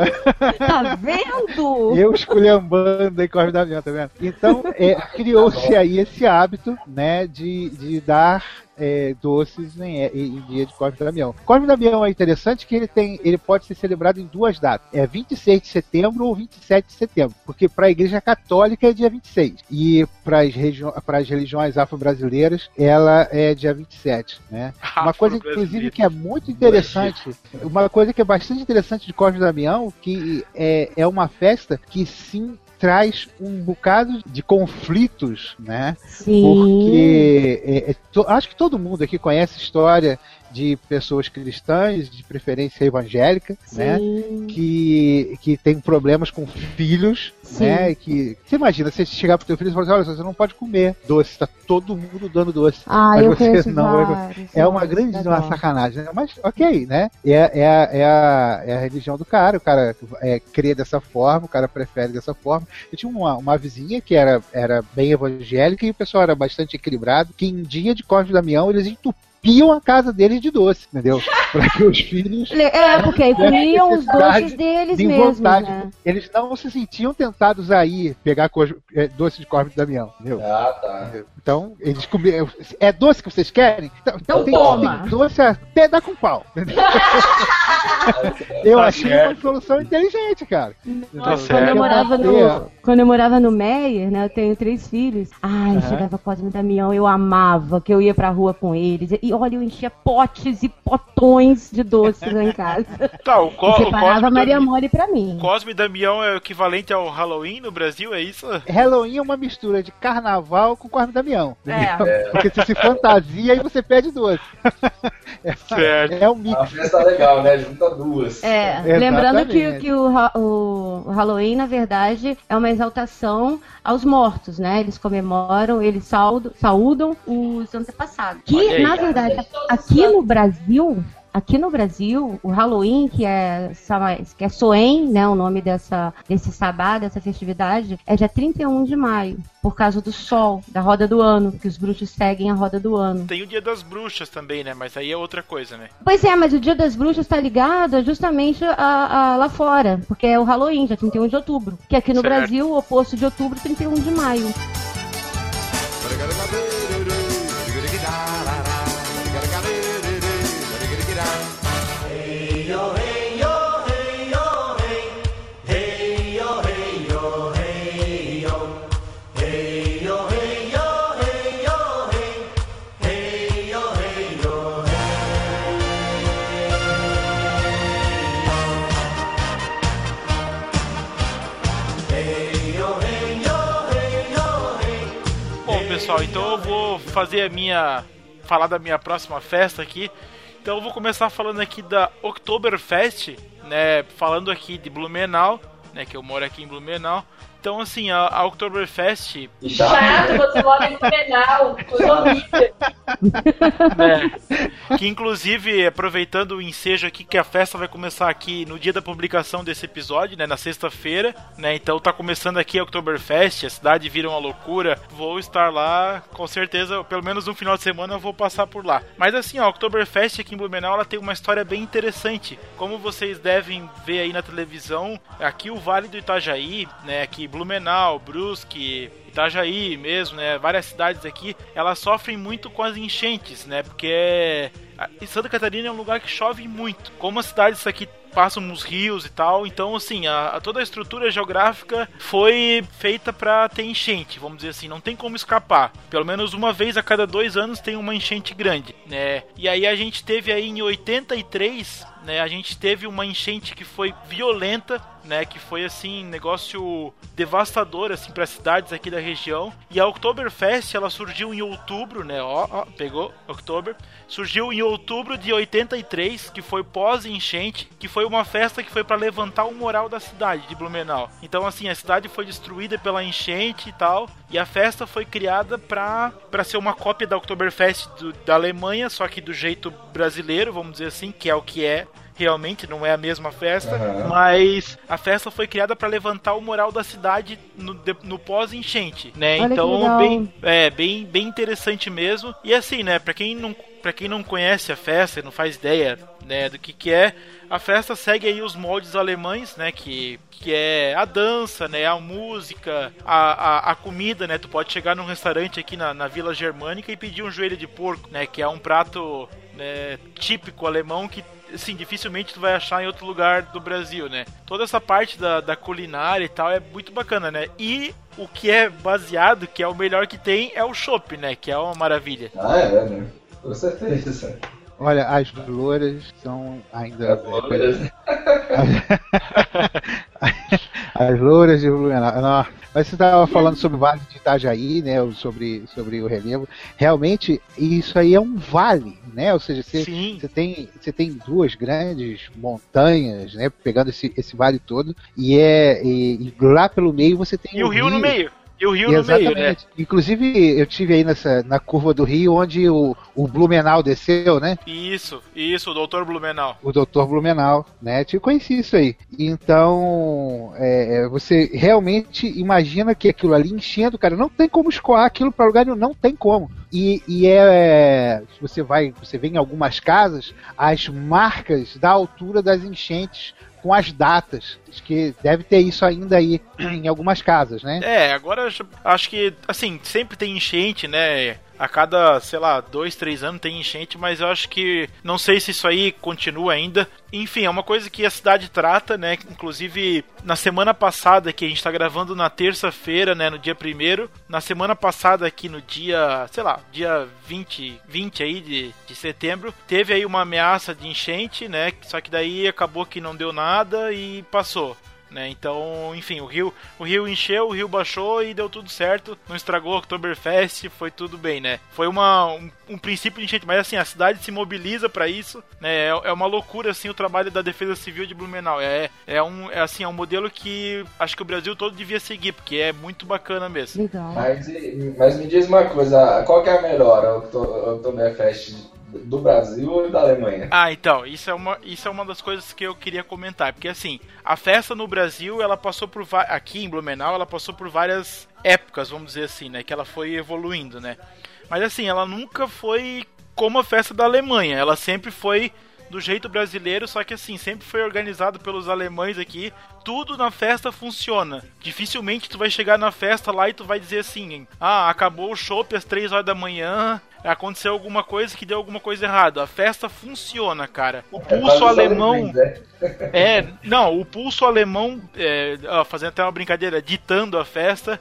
Tá vendo? Eu esculhambando aí Corre da Avião, tá vendo? Então, é, criou-se aí esse hábito, né, de, de dar é, doces em, em dia de da Damião. Corre da Damião é interessante que ele tem, ele pode ser celebrado em duas datas. É 26 de setembro ou 27 de setembro, porque para a Igreja Católica é dia 26 e para as religiões afro-brasileiras ela é dia 27, né? Uma coisa, inclusive, que é muito interessante, uma coisa que é bastante interessante de Cosme Damião, que é, é uma festa que sim traz um bocado de conflitos, né? Sim. Porque é, é, to- acho que todo mundo aqui conhece a história de pessoas cristãs, de preferência evangélica, né? Sim. Que, que tem problemas com filhos, Sim. né? Que, você imagina, você chegar pro teu filho e falar assim, olha, você não pode comer doce, tá todo mundo dando doce. Ah, Mas eu você não é- vários, É uma grande uma adoro. sacanagem, né? Mas ok, né? É, é, a, é, a, é a religião do cara, o cara é, crê dessa forma, o cara prefere dessa forma. Eu tinha uma, uma vizinha que era, era bem evangélica e o pessoal era bastante equilibrado, que em dia de Cosme Damião eles entupiam a casa deles de doce, entendeu? Para que os filhos É, porque aí comiam os doces deles de vontade. né? Eles não se sentiam tentados a ir pegar é, doce de Cosme e Damião, entendeu? Ah, tá. Então, eles comiam. É doce que vocês querem? Então, Então tem, toma. tem doce até dar com pau. Eu Tá achei uma solução inteligente, cara. Tá. Quando eu morava É. no, quando eu morava no Meyer, né? Eu tenho três filhos. Ai, chegava Cosme e Damião, eu amava que eu ia pra rua com eles. E olha, eu enchia potes e potões de doces lá em casa. Tá, o, Co E separava Maria Mole pra mim. Cosme e Damião é o equivalente ao Halloween no Brasil, é isso? Halloween é uma mistura de carnaval com Cosme e Damião. É. Porque você se fantasia e você pede doce. Certo. É um É mix. uma festa legal, né? Junta duas. É, Exatamente. lembrando que, que o, o- Halloween, na verdade, é uma exaltação aos mortos, né? Eles comemoram, eles saudam, saúdam os antepassados. Que, aí. na verdade, aqui no Brasil, aqui no Brasil, o Halloween, que é, que é Soen, né? O nome dessa, desse sabá, dessa festividade, é dia 31 de maio, por causa do sol, da roda do ano, que os bruxos seguem a roda do ano. Tem o Dia das Bruxas também, né? Mas aí é outra coisa, né? Pois é, mas o Dia das Bruxas está ligado justamente a, a- lá fora, porque é o Halloween, dia 31 de outubro. Que aqui no Certo. Brasil, o oposto de outubro, 31 de maio. Bom, pessoal, então eu vou fazer a minha. falar da minha próxima festa aqui. Então eu vou começar falando aqui da Oktoberfest, né? Falando aqui de Blumenau, né? Que eu moro aqui em Blumenau. Então, assim, a, a Oktoberfest chato. Chato, você mora em Blumenau, coisa horrível. Né? Que inclusive, aproveitando o ensejo aqui, que a festa vai começar aqui no dia da publicação desse episódio, né? Na sexta-feira, né? Então tá começando aqui a Oktoberfest, a cidade vira uma loucura. Vou estar lá, com certeza, pelo menos um final de semana eu vou passar por lá. Mas assim, a Oktoberfest aqui em Blumenau, ela tem uma história bem interessante. Como vocês devem ver aí na televisão, aqui o Vale do Itajaí, né? Aqui Blumenau, Brusque, Itajaí mesmo, né? Várias cidades aqui, elas sofrem muito com as enchentes, né? Porque e Santa Catarina é um lugar que chove muito. Como as cidades aqui passam nos rios e tal, então assim, a, a- toda a estrutura geográfica foi feita para ter enchente, vamos dizer assim, não tem como escapar. Pelo menos uma vez a cada dois anos tem uma enchente grande, né? E aí a gente teve aí em 83 né, a gente teve uma enchente que foi violenta, né, que foi assim, negócio devastador assim para cidades aqui da região. E a Oktoberfest, ela surgiu em outubro, né? Ó, ó, pegou Oktober. Surgiu em outubro de 83, que foi pós-enchente, que foi uma festa que foi para levantar o moral da cidade de Blumenau. Então assim, a cidade foi destruída pela enchente e tal, e a festa foi criada para para ser uma cópia da Oktoberfest do, da Alemanha, só que do jeito brasileiro, vamos dizer assim, que é o que é realmente não é a mesma festa, Aham. mas a festa foi criada para levantar o moral da cidade no, no pós-enchente, né? Olha então, bem, é, bem, bem interessante mesmo. E assim, né, para quem não para quem não conhece a festa e não faz ideia, né, do que que é, a festa segue aí os moldes alemães, né, que que é a dança, né, a música, a, a, a comida, né, tu pode chegar num restaurante aqui na, na Vila Germânica e pedir um joelho de porco, né, que é um prato né, típico alemão que assim, dificilmente tu vai achar em outro lugar do Brasil, né? Toda essa parte da, da culinária e tal é muito bacana, né? E o que é baseado, que é o melhor que tem, é o chopp, né? Que é uma maravilha. Ah, é, né? Com certeza. Olha, as louras são ainda. As louras de Blumenau. Não, Mas você estava falando sobre o Vale de Itajaí, né? Sobre, sobre o relevo. Realmente, isso aí é um vale, né? Ou seja, você, tem, você tem duas grandes montanhas, né? Pegando esse, esse vale todo. E, é, e, e lá pelo meio você tem E o rio no meio. E o rio no Exatamente. meio, né? Inclusive, eu tive aí nessa, na curva do rio onde o, o Blumenau desceu, né? Isso, isso, o doutor Blumenau. o Dr. Blumenau, né? Eu conheci isso aí. Então, é, é, você realmente imagina que aquilo ali enchendo, cara, não tem como escoar aquilo para lugar nenhum, não tem como. E, e é, se você vai, você vê em algumas casas as marcas da altura das enchentes com as datas. Acho que deve ter isso ainda aí em algumas casas, né? É, agora acho que, assim, sempre tem enchente, né? A cada, sei lá, dois, três anos tem enchente, mas eu acho que. Não sei se isso aí continua ainda. Enfim, é uma coisa que a cidade trata, né? Inclusive, na semana passada, que a gente tá gravando na terça-feira, né? No dia primeiro. Na semana passada, aqui no dia, sei lá, dia 20, 20 aí de, de setembro, teve aí uma ameaça de enchente, né? Só que daí acabou que não deu nada e passou. Né? Então, enfim, o rio, o rio encheu, o rio baixou e deu tudo certo. Não estragou o Oktoberfest, foi tudo bem, né? Foi uma, um, um princípio de enchente, mas assim, a cidade se mobiliza para isso, né? É, é uma loucura assim o trabalho da Defesa Civil de Blumenau. É, é um, é assim, é um modelo que acho que o Brasil todo devia seguir, porque é muito bacana mesmo. Legal. Mas, mas me diz uma coisa, qual que é a melhor, a Oktoberfest do Brasil ou da Alemanha? Ah, então, isso é, uma, isso é uma das coisas que eu queria comentar, porque assim, a festa no Brasil, ela passou por aqui em Blumenau, ela passou por várias épocas, vamos dizer assim, né, que ela foi evoluindo, né? Mas assim, ela nunca foi como a festa da Alemanha, ela sempre foi do jeito brasileiro, só que assim, sempre foi organizado pelos alemães aqui. Tudo na festa funciona. Dificilmente tu vai chegar na festa lá e tu vai dizer assim: "Ah, acabou o chopp às 3 horas da manhã, aconteceu alguma coisa que deu alguma coisa errada". A festa funciona, cara. O É pulso os alemão né? é, não, o pulso alemão, é, ó, fazendo até uma brincadeira, ditando a festa,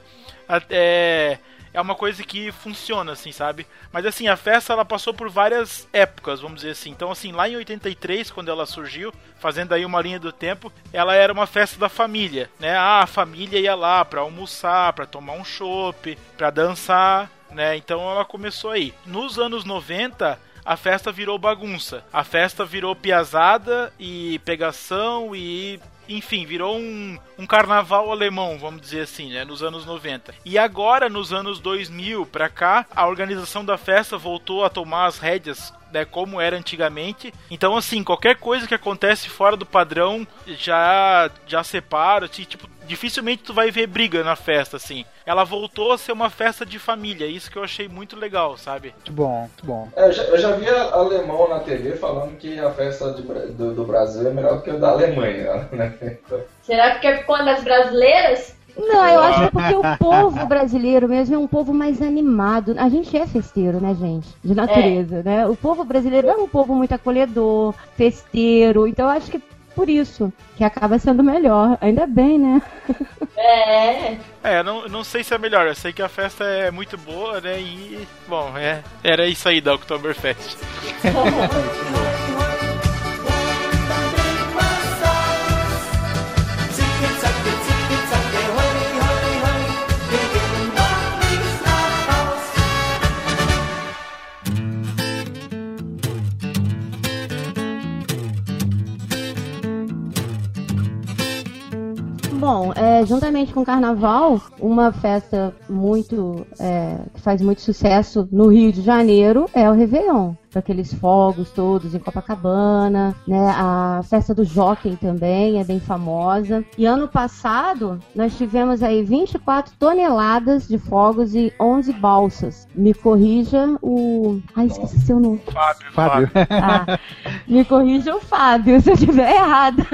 é, é uma coisa que funciona, assim, sabe? Mas assim, a festa ela passou por várias épocas, vamos dizer assim. Então, assim, lá em 83, quando ela surgiu, fazendo aí uma linha do tempo, ela era uma festa da família, né? Ah, a família ia lá pra almoçar, pra tomar um chopp, pra dançar, né? Então ela começou aí. Nos anos 90, a festa virou bagunça. A festa virou piazada e pegação e. Enfim, virou um, um carnaval alemão, vamos dizer assim, né? Nos anos 90. E agora, nos anos 2000 pra cá, a organização da festa voltou a tomar as rédeas né, como era antigamente. Então, assim, qualquer coisa que acontece fora do padrão já já separa, assim, tipo, dificilmente tu vai ver briga na festa, assim. Ela voltou a ser uma festa de família, isso que eu achei muito legal, sabe? Muito bom, muito bom. É, Eu já, eu já vi alemão na TV falando que a festa de do, do Brasil é melhor do que a da Alemanha, né? Será que é por conta das brasileiras? Não, eu acho que é porque o povo brasileiro mesmo é um povo mais animado. A gente é festeiro, né, gente? De natureza, né? O povo brasileiro é um povo muito acolhedor, festeiro. Então eu acho que por isso que acaba sendo melhor. Ainda bem, né? É. É, eu não, eu não sei se é melhor, eu sei que a festa é muito boa, né? E, bom, é, era isso aí da Oktoberfest. é, juntamente com o Carnaval, uma festa muito é, que faz muito sucesso no Rio de Janeiro é o Réveillon com aqueles fogos todos em Copacabana, né? A festa do Jockey também é bem famosa. E ano passado nós tivemos aí 24 toneladas de fogos e 11 balsas. Me corrija o. Ai, esqueci seu nome. Fábio, Fábio. Ah, me corrija o Fábio se eu estiver errada.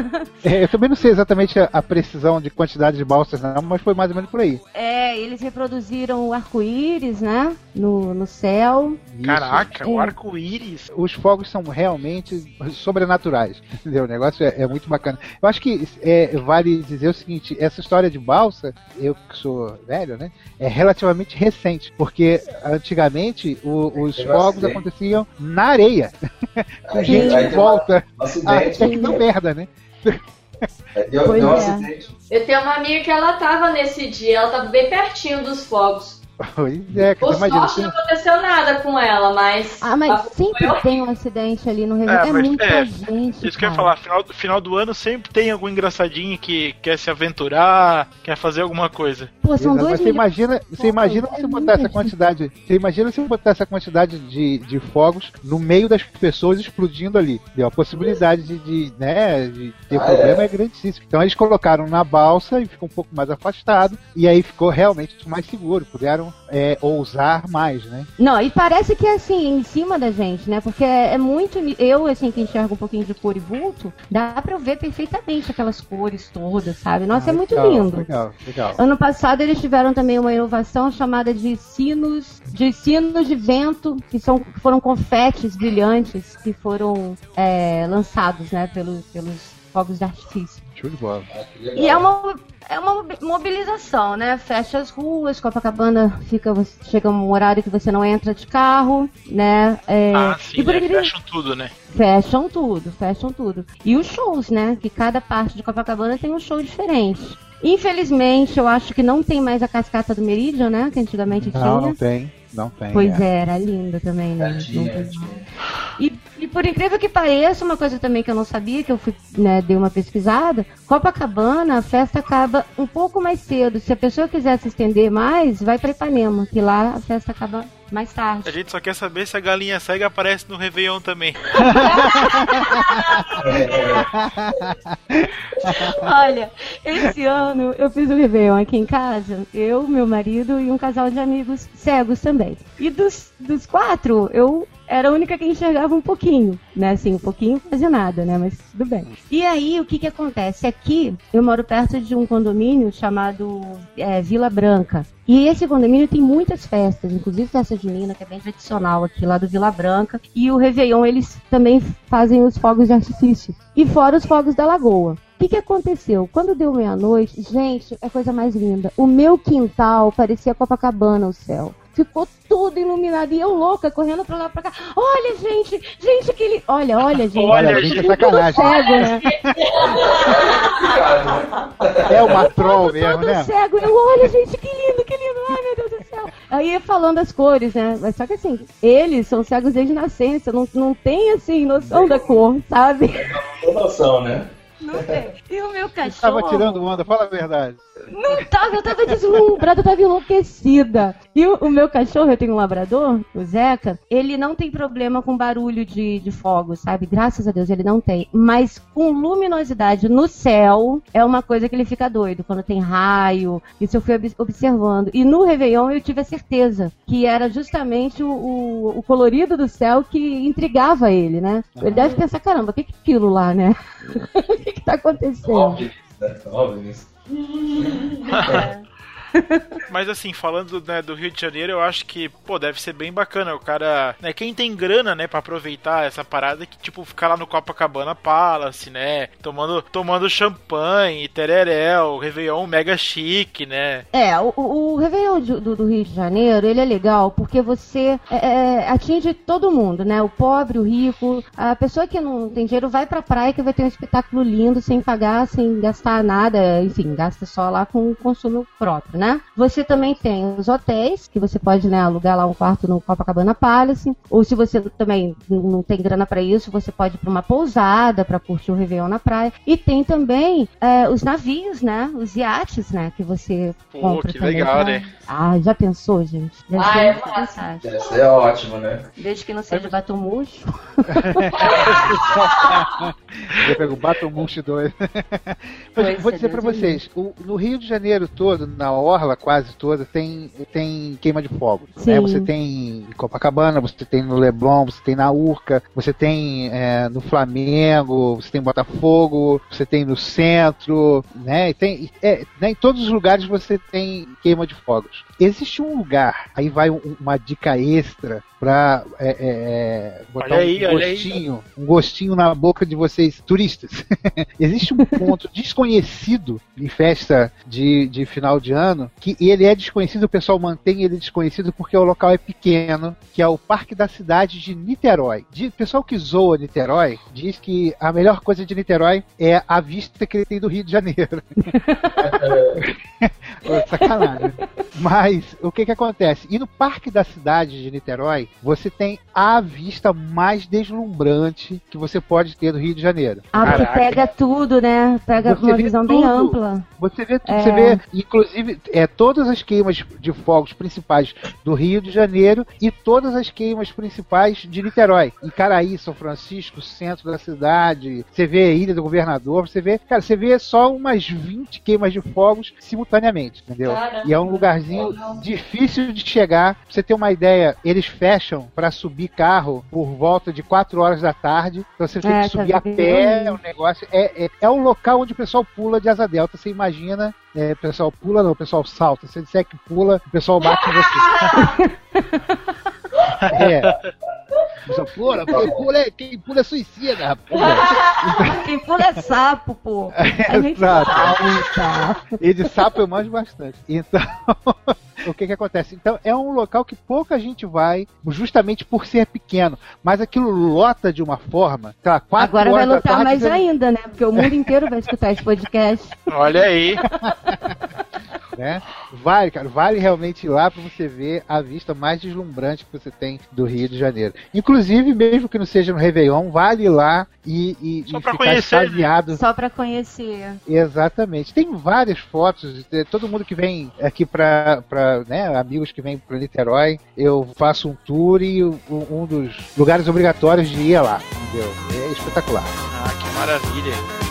É, eu também não sei exatamente a, a precisão de quantidade de balsas, não, mas foi mais ou menos por aí. É, eles reproduziram o arco-íris, né? No, no céu. Isso. Caraca, o É. arco-íris. Os fogos são realmente sobrenaturais, entendeu? O negócio é, é muito bacana. Eu acho que é, vale dizer o seguinte: essa história de balsa, eu que sou velho, né? É relativamente recente, porque antigamente o- os Teve fogos acidente. aconteciam na areia, com Aí, gente volta. um Ah, até que deu merda, né? um é. acidente. Eu tenho uma amiga que ela tava nesse dia, ela tava bem pertinho dos fogos. Pois é, Por você imagina. sorte não assim, aconteceu nada com ela, mas. Ah, mas a- sempre foi tem um acidente ali no Réveillon. É, É, mas- muita é, gente. Isso que eu ia cara. falar, final, do- final do ano sempre tem algum engraçadinho que quer se aventurar, quer fazer alguma coisa. Pô, são Exato, dois mas você imagina, você imagina é se botar essa gente. quantidade. Você imagina se botar essa quantidade de, de fogos no meio das pessoas explodindo ali. A possibilidade de, de, né, de ter Ah, problema é? é. grandíssima. Então eles colocaram na balsa e ficou um pouco mais afastado. E aí ficou realmente mais seguro. Puderam é, ousar mais, né? Não, e parece que é assim, em cima da gente, né? Porque é, é muito. Eu, assim, que enxergo um pouquinho de cor e vulto, dá pra eu ver perfeitamente aquelas cores todas, sabe? Nossa, é Ah, muito legal, lindo. Legal, legal. Ano passado eles tiveram também uma inovação chamada de sinos, de sinos de vento, que são que foram confetes brilhantes que foram é, lançados, né, pelos, pelos fogos de artifício. Show de bola. Ah. E é uma, é uma mobi- mobilização, né? Fecha as ruas, Copacabana fica, você- chega um horário que você não entra de carro, né? É, ah, sim, e por né? Fecham tudo, né? Fecham tudo, fecham tudo. E os shows, né? Que cada parte de Copacabana tem um show diferente. Infelizmente, eu acho que não tem mais a cascata do Meridian, né? Que antigamente Não, tinha. não tem. Não tem. Pois é. é, era linda também, né? É, Não tem- por incrível que pareça, uma coisa também que eu não sabia, que eu fui, né, dei uma pesquisada, Copacabana, a festa acaba um pouco mais cedo. Se a pessoa quiser se estender mais, vai para Ipanema, que lá a festa acaba mais A tarde. gente só quer saber se a galinha cega aparece no Réveillon também. Olha, esse ano eu fiz o Réveillon aqui em casa, eu, meu marido e um casal de amigos cegos também. E dos, dos quatro, eu era a única que enxergava um pouquinho, né? Assim, um pouquinho, quase nada, né? Mas tudo bem. E aí, o que que acontece? Aqui, eu moro perto de um condomínio chamado é, Vila Branca. E esse condomínio tem muitas festas, inclusive festa junina, que é bem tradicional aqui lá do Vila Branca. E o Réveillon, eles também fazem os fogos de artifício. E fora os fogos da Lagoa. O que, que aconteceu? Quando deu meia-noite, gente, é coisa mais linda. O meu quintal parecia Copacabana, o céu. Ficou tudo iluminado. E eu louca, correndo pra lá pra cá. Olha, gente, gente, que lindo. Olha, olha, gente. Olha, Olha, gente, é sacanagem. cego, né? É uma troll Todo mesmo, né? cego. Eu, olha, gente, que lindo, que lindo. Ai, meu Deus do céu. Aí falando as cores, né? Mas só que assim, eles são cegos desde nascença. Não, não tem, assim, noção da cor, sabe? Tem noção, né? Não tem. E o meu cachorro... Tava tirando onda, fala a verdade. Não tava, eu tava deslumbrada, eu tava enlouquecida. E o, o meu cachorro, eu tenho um labrador, o Zeca, ele não tem problema com barulho de, de fogo, sabe? Graças a Deus ele não tem. Mas com luminosidade no céu, é uma coisa que ele fica doido. Quando tem raio, isso eu fui ob- observando. E no Réveillon eu tive a certeza que era justamente o, o, o colorido do céu que intrigava ele, né? Ele deve pensar, caramba, o que que é aquilo lá, né? o que que tá acontecendo? Óbvio, né? Óbvio isso. Mas assim, falando né, do Rio de Janeiro, eu acho que, pô, deve ser bem bacana. O cara, né, quem tem grana, né, pra aproveitar essa parada, que tipo, ficar lá no Copacabana Palace, né, tomando, tomando champanhe, tereréu, Réveillon mega chique, né. É, o, o Réveillon do, do Rio de Janeiro, ele é legal porque você é, é, atinge todo mundo, né? O pobre, o rico, a pessoa que não tem dinheiro vai pra praia que vai ter um espetáculo lindo, sem pagar, sem gastar nada, enfim, gasta só lá com o consumo próprio, né? Né? Você também tem os hotéis, que você pode né, alugar lá um quarto no Copacabana Palace, ou se você também não tem grana para isso, você pode ir para uma pousada para curtir o Réveillon na praia. E tem também é, os navios, né? Os iates, né? Que você Pô, compra que também legal, pra- né? Ah, já pensou, gente? Deve Ah, ser é massa. Deve ser ótimo, né? Desde que não seja batom murcho. Eu pego Batom Munch 2. Mas Pois vou é, dizer pra Deus vocês, o- no Rio de Janeiro todo, na orla quase toda, tem, tem queima de fogo. Né? Você tem em Copacabana, você tem no Leblon, você tem na Urca, você tem é, no Flamengo, você tem em Botafogo, você tem no centro, né? E tem, é, né, Em todos os lugares você tem queima de fogos. Existe um lugar, aí vai um- uma dica extra pra é, é, é, botar Olha aí, um olha aí. gostinho, um gostinho na boca de vocês turistas. Existe um ponto desconhecido em festa de, de final de ano, que ele é desconhecido, o pessoal mantém ele desconhecido porque o local é pequeno, que é o Parque da Cidade de Niterói. De- O pessoal que zoa Niterói diz que a melhor coisa de Niterói é a vista que ele tem do Rio de Janeiro. Sacanagem. Mas o que que acontece? E no Parque da Cidade de Niterói, você tem a vista mais deslumbrante que você pode ter do Rio de Janeiro. Ah, porque Caraca. pega tudo, né? Pega Você uma visão bem tudo. ampla. Você vê, É. você vê, inclusive, é, todas as queimas de fogos principais do Rio de Janeiro e todas as queimas principais de Niterói. Icaraí, São Francisco, centro da cidade. Você vê a Ilha do Governador, você vê, cara, você vê só umas 20 queimas de fogos simultaneamente, entendeu? Caramba. E é um lugarzinho Legal. difícil de chegar. Pra você ter uma ideia, eles fecham para subir carro por volta de 4 horas da tarde. Então você tem É, que subir tá a pé, vendo? o negócio. É, é, é um local onde o pessoal pula de asa delta. Você imagina, é, o pessoal pula, não, o pessoal salta. Se você disser que pula, o pessoal bate em você. é. O pessoal pula, quem pula é, quem pula é suicida, rapaz. Quem pula é sapo, pô. Gente Exato. salta. E de sapo eu manjo bastante. Então, o que que acontece? Então, é um local que pouca gente vai, justamente por ser pequeno. Mas aquilo lota de uma forma, quatro Agora vai horas tarde, mais ainda, né? Porque o mundo inteiro vai escutar esse podcast. Olha aí. Né? Vale, cara, vale realmente ir lá pra você ver a vista mais deslumbrante que você tem do Rio de Janeiro. Inclusive, mesmo que não seja no Réveillon, vale ir lá e, e, Só e pra ficar conhecer, né? extasiado. Só pra conhecer. Exatamente. Tem várias fotos, de todo mundo que vem aqui pra, pra né, amigos que vêm pra Niterói, eu faço um tour e um, um dos lugares obrigatórios de ir é lá, entendeu? É espetacular. Ah, que maravilha.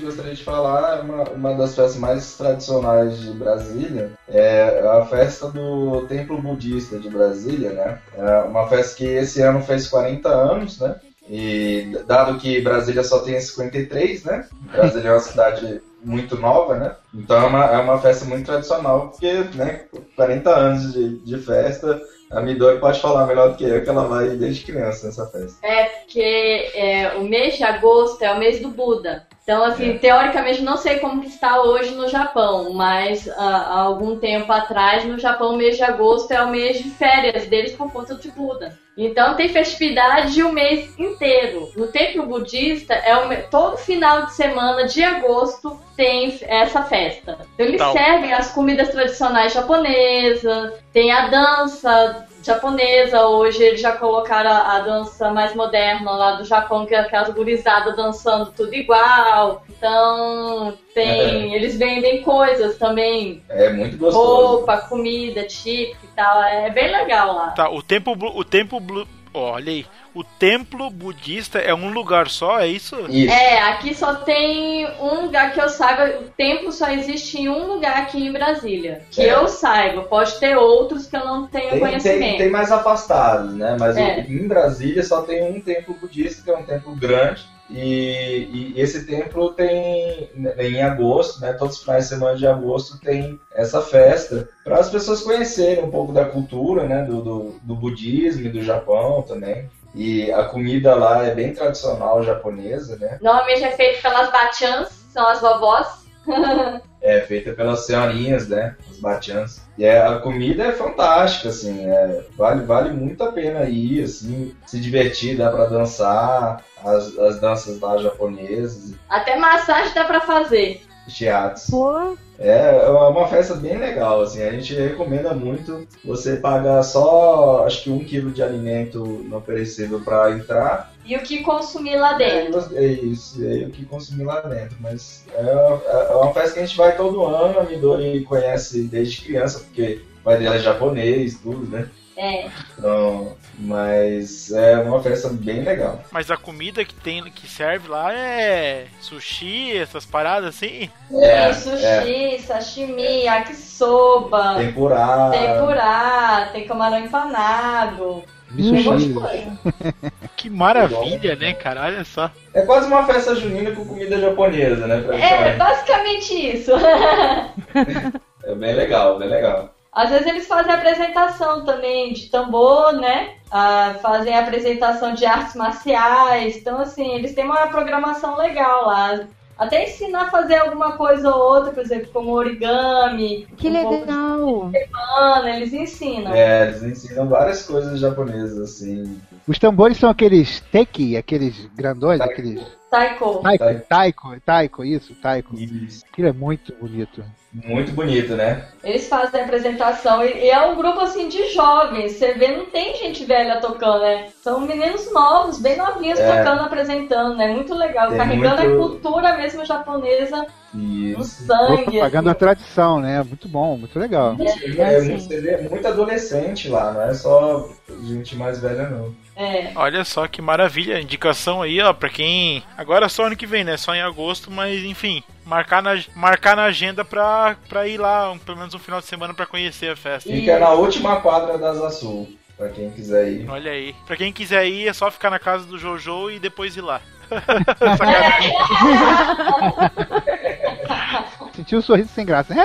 Gostaria de falar uma, uma das festas mais tradicionais de Brasília. É a festa do Templo Budista de Brasília, né? É uma festa que esse ano fez 40 anos, né? E dado que Brasília só tem 53, né? Brasília é uma cidade muito nova, né? Então é uma, é uma festa muito tradicional, porque, né, 40 anos de, de festa, a Midori pode falar melhor do que eu, que ela vai desde criança nessa festa. É porque é, o mês de agosto é o mês do Buda. Então, assim, teoricamente, não sei como que está hoje no Japão, mas ah, há algum tempo atrás, no Japão, o mês de agosto é o mês de férias deles por conta de Buda. Então, tem festividade o mês inteiro. No templo budista, é o todo final de semana de agosto tem essa festa. Então, eles servem as comidas tradicionais japonesas, tem a dança japonesa. Hoje eles já colocaram a, a dança mais moderna lá do Japão, que é aquelas gurizadas dançando tudo igual. Então, tem, eles vendem coisas também, É muito gostoso. roupa, comida típica e tal. É bem legal lá. Tá, o templo, blu- o templo, blu- olha aí, o templo budista é um lugar só, é isso? Isso. É, aqui só tem um lugar que eu saiba, o templo só existe em um lugar aqui em Brasília. Que É. eu saiba, pode ter outros que eu não tenho Tem, conhecimento. tem, tem mais afastados, né? Mas É. em Brasília só tem um templo budista, que é um templo grande, E, e esse templo tem em agosto, né? Todos os finais de semana de agosto tem essa festa para as pessoas conhecerem um pouco da cultura, né? Do, do, do budismo e do Japão também. E a comida lá é bem tradicional japonesa, né? Normalmente é feito pelas bachans, são as vovós. é feita pelas senhorinhas, né? Os bachans. E é, a comida é fantástica, assim, é, vale, vale muito a pena ir, assim, se divertir, dá pra dançar, as, as danças lá japonesas. Até massagem dá pra fazer. Shiatsu. Pô. É, é uma festa bem legal, assim, a gente recomenda muito. Você paga só, acho que um quilo de alimento não perecível para entrar. E o que consumir lá dentro. É, é isso, é o que consumir lá dentro. Mas é, é uma festa que a gente vai todo ano, a Midori conhece desde criança, porque o pai dela é japonês, tudo, né? É. Então, mas é uma festa bem legal. Mas a comida que tem, que serve lá é sushi, essas paradas assim? É, é sushi, é. sashimi, yakisoba. Tempurá. Tempurá, tem camarão empanado. que maravilha, né, cara? Olha só. É quase uma festa junina com comida japonesa, né? É, basicamente isso. é bem legal, bem legal. Às vezes eles fazem apresentação também de tambor, né? Ah, fazem apresentação de artes marciais. Então, assim, eles têm uma programação legal lá. Até ensinar a fazer alguma coisa ou outra, por exemplo, como origami. Que um legal! Semana, eles ensinam. É, eles ensinam várias coisas japonesas, assim. Os tambores são aqueles teki, aqueles grandões, taiko. aqueles. Taiko. Taiko, taiko, taiko, isso, taiko. Isso. Aquilo é muito bonito. Muito bonito, né? Eles fazem a apresentação e, é um grupo assim de jovens. Você vê, não tem gente velha tocando, né? São meninos novos, bem novinhos é. tocando, apresentando, né? Muito legal. Tem Carregando muito... a cultura mesmo japonesa Isso. no sangue. Pagando assim. a tradição, né? Muito bom, muito legal. É, é, assim. Você vê muito adolescente lá, não é só gente mais velha, não. É. Olha só que maravilha, indicação aí, ó, pra quem. Agora só ano que vem, né? Só em agosto, mas enfim, marcar na, marcar na agenda pra, pra ir lá, um, pelo menos um final de semana pra conhecer a festa. Fica na última quadra das Azul, pra quem quiser ir. Olha aí. Pra quem quiser ir, é só ficar na casa do Jojo e depois ir lá. Sentiu um sorriso sem graça.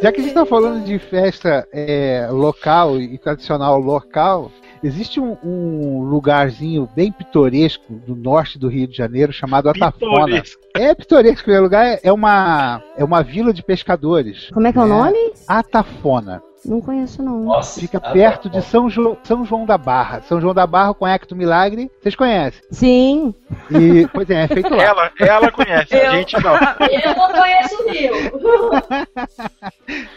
Já que a gente está falando de festa é, local e tradicional local, existe um, um, lugarzinho bem pitoresco do norte do Rio de Janeiro chamado Atafona. Pitoresco. É pitoresco, o lugar é uma, é uma vila de pescadores. Como é que é, é o nome? Atafona. Não conheço, não. Nossa, Fica perto de São, jo São João da Barra. São João da Barra, com Hector Milagre. Vocês conhecem? Sim. E, pois é, é feito lá. Ela, ela conhece, a gente não. Eu não conheço o Rio.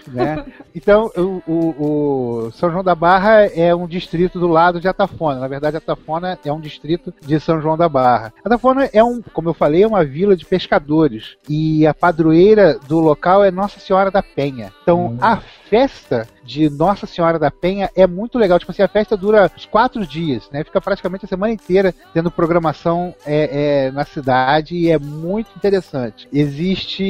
né? Então, o, o, o, São João da Barra é um distrito do lado de Atafona. Na verdade, Atafona é um distrito de São João da Barra. Atafona é um, como eu falei, é uma vila de pescadores. E a padroeira do local é Nossa Senhora da Penha. Então, hum. a festa de Nossa Senhora da Penha é muito legal. Tipo assim, a festa dura uns quatro dias, né? Fica praticamente a semana inteira tendo programação é, é, na cidade e é muito interessante. Existe,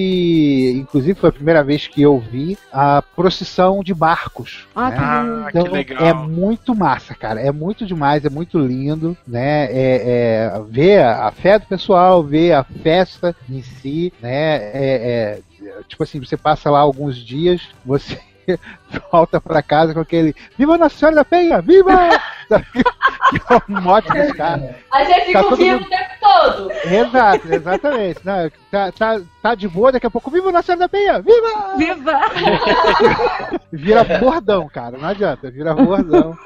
inclusive foi a primeira vez que eu vi a procissão de barcos. Ah, né? ah então, que legal. É muito massa, cara. É muito demais, é muito lindo, né? É, é, ver a fé do pessoal, ver a festa em si, né? É, é tipo assim, você passa lá alguns dias, você volta para casa com aquele Viva Nossa Senhora da Penha! Viva! que é um mote dos caras. Aí você fica tá vivo mundo... o tempo todo. Exato, exatamente. Não, tá, tá, tá de boa, daqui a pouco, viva Nossa Senhora da Penha! Viva! Viva! vira bordão, cara, não adianta, vira bordão.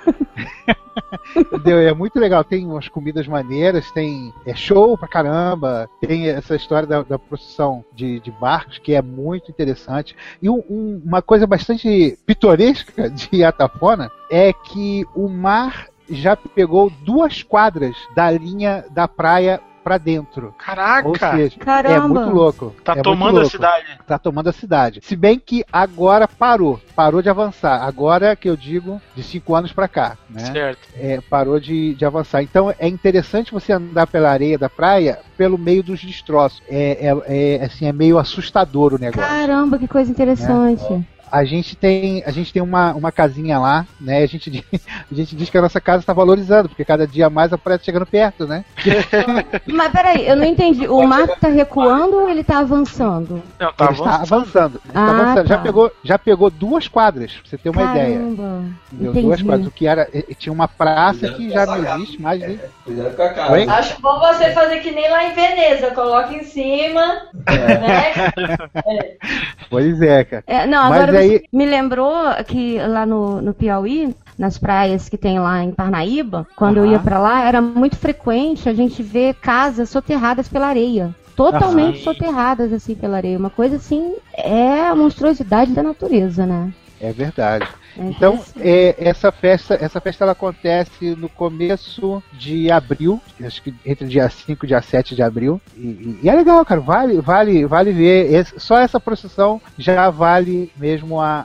Entendeu? É muito legal. Tem umas comidas maneiras, tem é show pra caramba, tem essa história da, da procissão de, de barcos que é muito interessante. E um, um, uma coisa bastante pitoresca de Atafona é que o mar já pegou duas quadras da linha da praia pra dentro. Caraca! Ou seja, Caramba. é muito louco. Tá É tomando a louco. cidade. Tá tomando a cidade. Se bem que agora parou. Parou de avançar. Agora que eu digo de cinco anos pra cá, né? Certo. É, parou de, de avançar. Então é interessante você andar pela areia da praia pelo meio dos destroços. É, é, é, assim, é meio assustador o negócio. Caramba, que coisa interessante. A gente tem, a gente tem uma, uma casinha lá, né? A gente, diz- a gente diz que a nossa casa está valorizando, porque cada dia mais a praia tá chegando perto, né? Mas peraí, eu não entendi. O mar tá recuando ou ele tá avançando? Não, tá Ele está avançando. avançando. Ele está Ah, avançando. Já, tá. pegou, já pegou duas quadras, pra você ter uma ideia. Caramba. Entendeu? Entendi. Duas quadras. O que era. Tinha uma praça que já não existe mais. Né? Cuidado com a cara. Oi? Acho bom você fazer que nem lá em Veneza, coloca em cima, né? Pois é, cara. É, não, Mas agora aí- me lembrou que lá no, no Piauí, nas praias que tem lá em Parnaíba, quando eu ia pra lá, era muito frequente a gente ver casas soterradas pela areia. Totalmente Aham. soterradas assim pela areia. Uma coisa assim, é a monstruosidade da natureza, né? É verdade. Então, é, essa festa, essa festa ela acontece no começo de abril, acho que entre dia 5 e dia 7 de abril. E, e- e é legal, cara, vale, vale, vale ver. Esse- só essa procissão já vale mesmo a,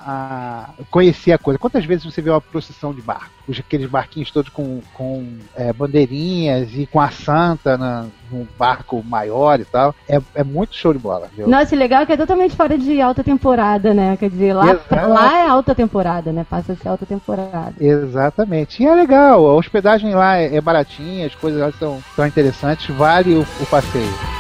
a conhecer a coisa. Quantas vezes você vê uma procissão de barco? Os- Aqueles barquinhos todos com, com é, bandeirinhas e com a santa na, num barco maior e tal. É, é muito show de bola, viu? Nossa, e legal que é totalmente fora de alta temporada, né? Quer dizer, lá, Exato. lá é alta temporada, né? Passa a ser alta temporada. Exatamente. E é legal, a hospedagem lá é, é baratinha, as coisas lá são, são interessantes, vale o, o passeio.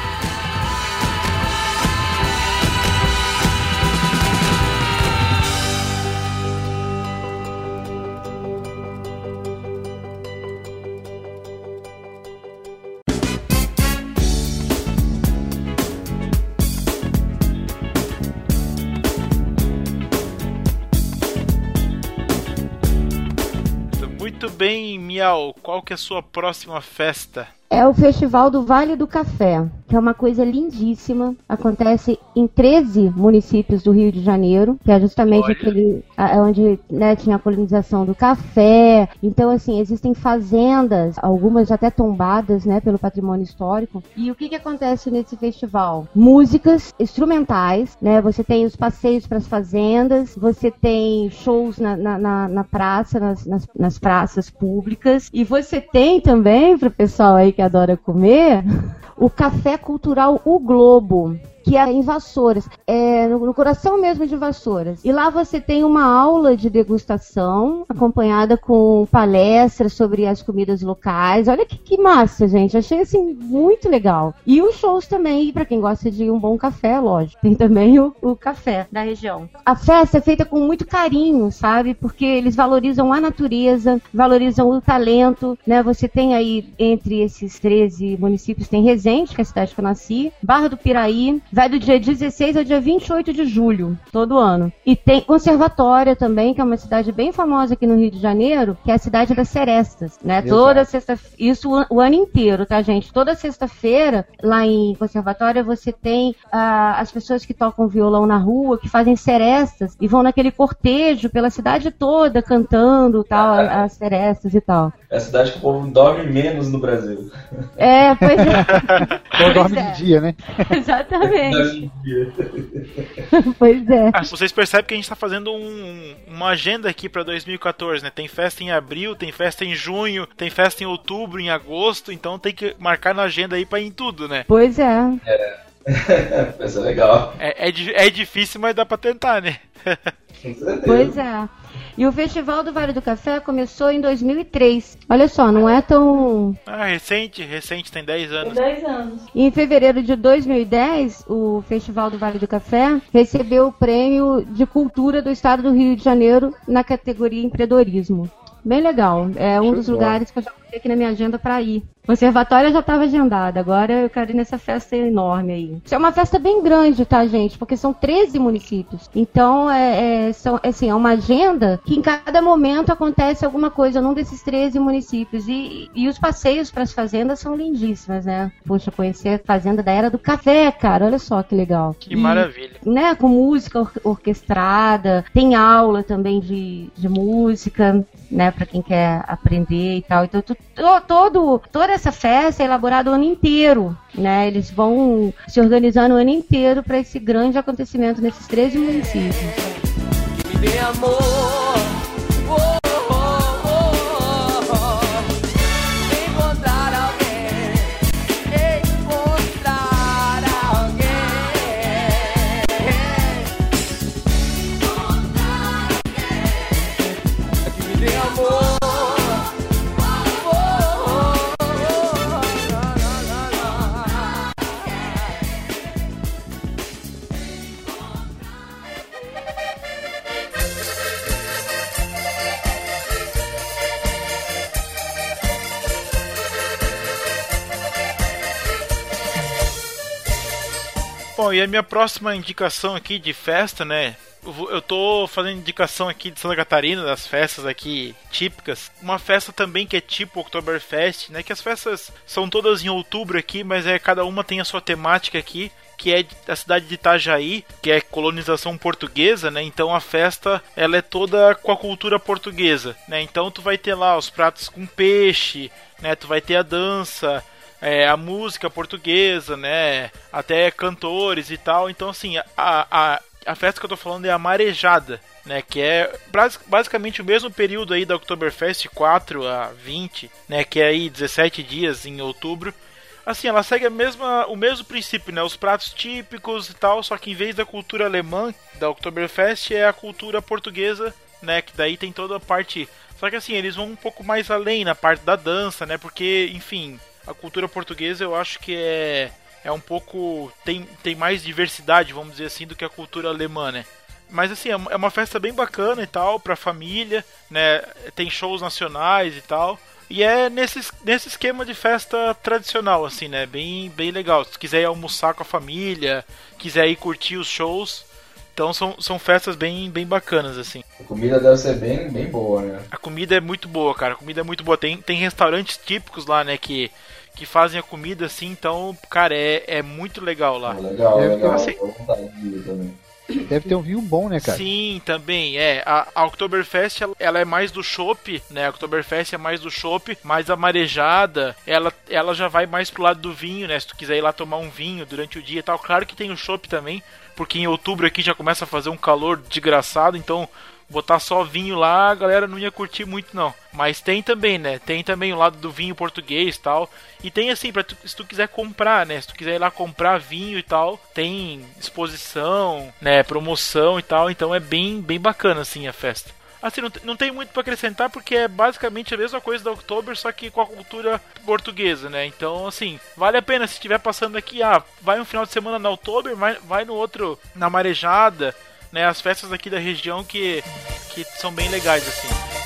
Bem, Miau. Qual que é a sua próxima festa? É o Festival do Vale do Café, que é uma coisa lindíssima. Acontece em 13 municípios do Rio de Janeiro, que é justamente Olha. aquele é onde né, tinha a colonização do café. Então, assim, existem fazendas, algumas até tombadas né, pelo patrimônio histórico. E o que, que acontece nesse festival? Músicas instrumentais, né? Você tem os passeios para as fazendas, você tem shows na, na, na- na praça, nas, nas, nas praças públicas, e você tem também, para o pessoal aí que adora comer, o Café Cultural O Globo. Que é em Vassouras, é no, no coração mesmo de Vassouras. E lá você tem uma aula de degustação, acompanhada com palestras sobre as comidas locais. Olha que, que massa, gente. Achei assim muito legal. E os shows também, para quem gosta de um bom café, lógico. Tem também o, o café da região. A festa é feita com muito carinho, sabe? Porque eles valorizam a natureza, valorizam o talento, né? Você tem aí entre esses 13 municípios tem Resende, que é a cidade que eu nasci, Barra do Piraí, vai do dia 16 ao dia 28 de julho, todo ano. E tem Conservatória também, que é uma cidade bem famosa aqui no Rio de Janeiro, que é a cidade das Serestas, né? Exato. Toda sexta isso o, o ano inteiro, tá, gente? Toda sexta-feira, lá em Conservatória, você tem ah, as pessoas que tocam violão na rua, que fazem serestas e vão naquele cortejo pela cidade toda cantando tal, Ah. as serestas e tal. É a cidade que o povo dorme menos no Brasil. É, pois é. Ou dorme é. de dia, né? Exatamente. Pois é. Ah, vocês percebem que a gente tá fazendo um- uma agenda aqui pra 2014, né? Tem festa em abril, tem festa em junho, tem festa em outubro, em agosto, então tem que marcar na agenda aí pra ir em tudo, né? Pois é. Vai ser legal. É, é, é difícil, mas dá pra tentar, né? Pois é. E o Festival do Vale do Café começou em 2003. Olha só, não é tão. Ah, recente, recente, tem 10 Tem anos. 10 anos. Em fevereiro de 2010, o Festival do Vale do Café recebeu o prêmio de cultura do estado do Rio de Janeiro na categoria empreendedorismo. Bem legal. É um dos lugares que eu já aqui na minha agenda para ir. Conservatória já estava agendada, agora eu quero ir nessa festa enorme aí. Isso é uma festa bem grande, tá, gente? Porque são 13 municípios. Então, é, é, são, assim, é uma agenda que em cada momento acontece alguma coisa num desses 13 municípios. E, e os passeios para as fazendas são lindíssimas, né? Poxa, conhecer a fazenda da Era do Café, cara, olha só que legal. Que e, maravilha. Né, com música or orquestrada, tem aula também de, de música, né, para quem quer aprender e tal. Então, tu, todo, toda essa festa é elaborada o ano inteiro, né? Eles vão se organizando o ano inteiro para esse grande acontecimento nesses 13 municípios. Me dê amor. Bom, e a minha próxima indicação aqui de festa, né? Eu tô fazendo indicação aqui de Santa Catarina, das festas aqui típicas. Uma festa também que é tipo Oktoberfest, né? Que as festas são todas em outubro aqui, mas é cada uma tem a sua temática aqui que é a cidade de Itajaí, que é colonização portuguesa, né? Então a festa ela é toda com a cultura portuguesa, né? Então tu vai ter lá os pratos com peixe, né? Tu vai ter a dança, é, a música portuguesa, né? Até cantores e tal. Então, assim, a, a, a festa que eu tô falando é a Marejada, né? Que é basicamente o mesmo período aí da Oktoberfest 4 a 20, né? Que é aí 17 dias em outubro. Assim, ela segue a mesma, o mesmo princípio, né? Os pratos típicos e tal, só que em vez da cultura alemã da Oktoberfest é a cultura portuguesa, né? Que daí tem toda a parte. Só que assim, eles vão um pouco mais além na parte da dança, né? Porque, enfim, a cultura portuguesa eu acho que é, é um pouco. Tem, tem mais diversidade, vamos dizer assim, do que a cultura alemã, né? Mas assim, é, é uma festa bem bacana e tal, pra família, né? Tem shows nacionais e tal. E é nesse, nesse esquema de festa tradicional, assim, né? Bem, bem legal. Se quiser ir almoçar com a família, quiser ir curtir os shows, então são, são festas bem, bem bacanas, assim. A comida deve ser bem, bem boa, né? A comida é muito boa, cara. A comida é muito boa. Tem, tem restaurantes típicos lá, né? Que, que fazem a comida assim, então, cara, é, é muito legal lá. Ah, legal, é, legal. Assim, ir também. Deve ter um vinho bom, né, cara? Sim, também. É, a, a Oktoberfest, ela, ela, é mais do chopp, né? A Oktoberfest é mais do chopp, mas a marejada, ela, ela já vai mais pro lado do vinho, né? Se tu quiser ir lá tomar um vinho durante o dia e tal. Claro que tem o chopp também, porque em outubro aqui já começa a fazer um calor desgraçado, então botar só vinho lá, a galera não ia curtir muito não. Mas tem também, né? Tem também o lado do vinho português tal. E tem assim, tu, se tu quiser comprar, né? Se tu quiser ir lá comprar vinho e tal, tem exposição, né? Promoção e tal. Então é bem, bem bacana assim a festa. Assim, não, não tem muito para acrescentar porque é basicamente a mesma coisa da Oktober, só que com a cultura portuguesa, né? Então, assim, vale a pena se estiver passando aqui, ah, vai um final de semana na Oktober, vai, vai no outro na Marejada, né? As festas aqui da região que, que são bem legais, assim.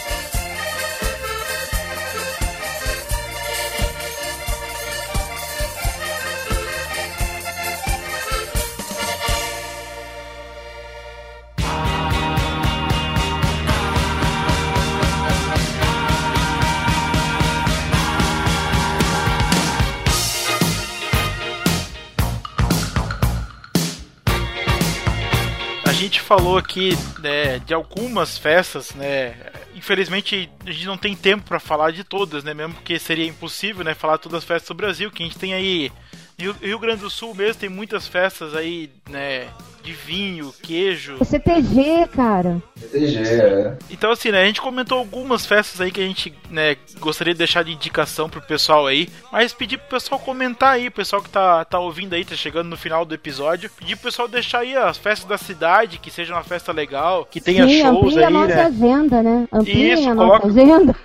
Falou aqui né, de algumas festas, né? Infelizmente a gente não tem tempo para falar de todas, né? Mesmo porque seria impossível, né? Falar todas as festas do Brasil, que a gente tem aí Rio Grande do Sul mesmo tem muitas festas aí, né? De vinho, queijo. É CTG, cara. CTG, é. Então, assim, né, a gente comentou algumas festas aí que a gente, né, gostaria de deixar de indicação pro pessoal aí, mas pedir pro pessoal comentar aí, o pessoal que tá, tá ouvindo aí, tá chegando no final do episódio, pedir pro pessoal deixar aí as festas da cidade, que seja uma festa legal, que tenha Sim, shows aí, a nossa né? agenda, né? Isso, a coloca, nossa agenda.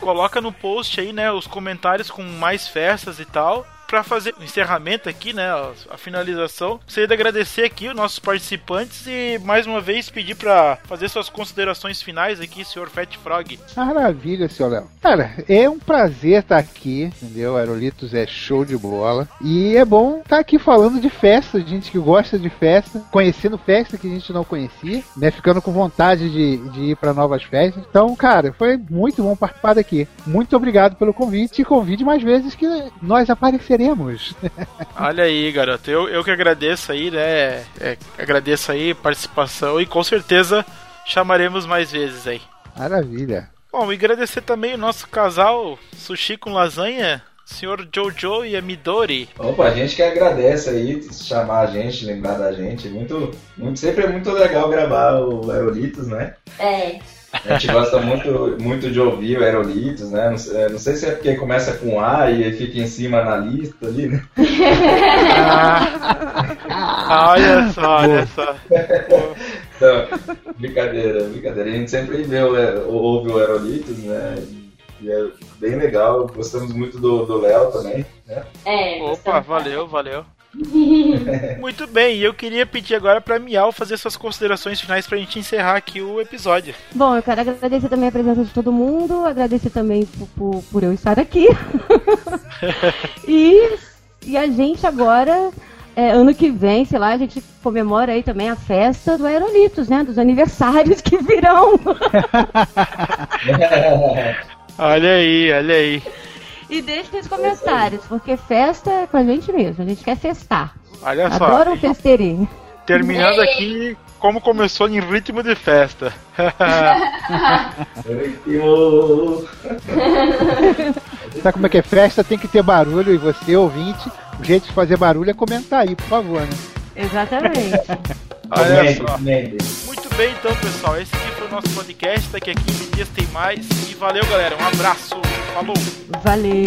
coloca no post aí, né, os comentários com mais festas e tal para fazer o encerramento aqui, né, a finalização, gostaria de agradecer aqui os nossos participantes e mais uma vez pedir para fazer suas considerações finais aqui, senhor Fat Frog. Maravilha, seu Léo. Cara, é um prazer estar aqui, entendeu? Aerolitos é show de bola. E é bom estar aqui falando de festa, gente que gosta de festa, conhecendo festa que a gente não conhecia, né? Ficando com vontade de, de ir para novas festas. Então, cara, foi muito bom participar daqui. Muito obrigado pelo convite e convide mais vezes que nós apareceremos. Olha aí, garoto. Eu, eu que agradeço aí, né? É, agradeço aí a participação e com certeza chamaremos mais vezes aí. Maravilha. Bom, e agradecer também o nosso casal Sushi com Lasanha, senhor Jojo e a Midori. Opa, a gente que agradece aí, chamar a gente, lembrar da gente. Muito, muito, sempre é muito legal gravar o Aerolitos, né? É. A gente gosta muito, muito de ouvir o Aerolitos, né? Não, sei- não sei se é porque começa com A e aí fica em cima na lista ali, né? Ah, olha só, olha só. Então, brincadeira, brincadeira. A gente sempre vê, o- ouve o Aerolitos, né? E é bem legal. Gostamos muito do do Léo também, né? É. Opa, valeu, valeu. Muito bem, e eu queria pedir agora pra Miau fazer suas considerações finais pra gente encerrar aqui o episódio. Bom, eu quero agradecer também a presença de todo mundo, agradecer também por, por, por eu estar aqui. e, e a gente agora, é, ano que vem, sei lá, a gente comemora aí também a festa do Aerolitos, né? Dos aniversários que virão. Olha aí, olha aí. E deixe nos comentários, porque festa é com a gente mesmo, a gente quer festar. Olha só. Adoro um festeirinho. Terminando aqui como começou em ritmo de festa. Sabe como é que é festa? Tem que ter barulho e você, ouvinte, o jeito de fazer barulho é comentar aí, por favor, né? Exatamente. Muito bem, então, pessoal. Esse aqui foi o nosso podcast. Daqui a 15 dias tem mais. E valeu, galera. Um abraço. Falou. Valeu.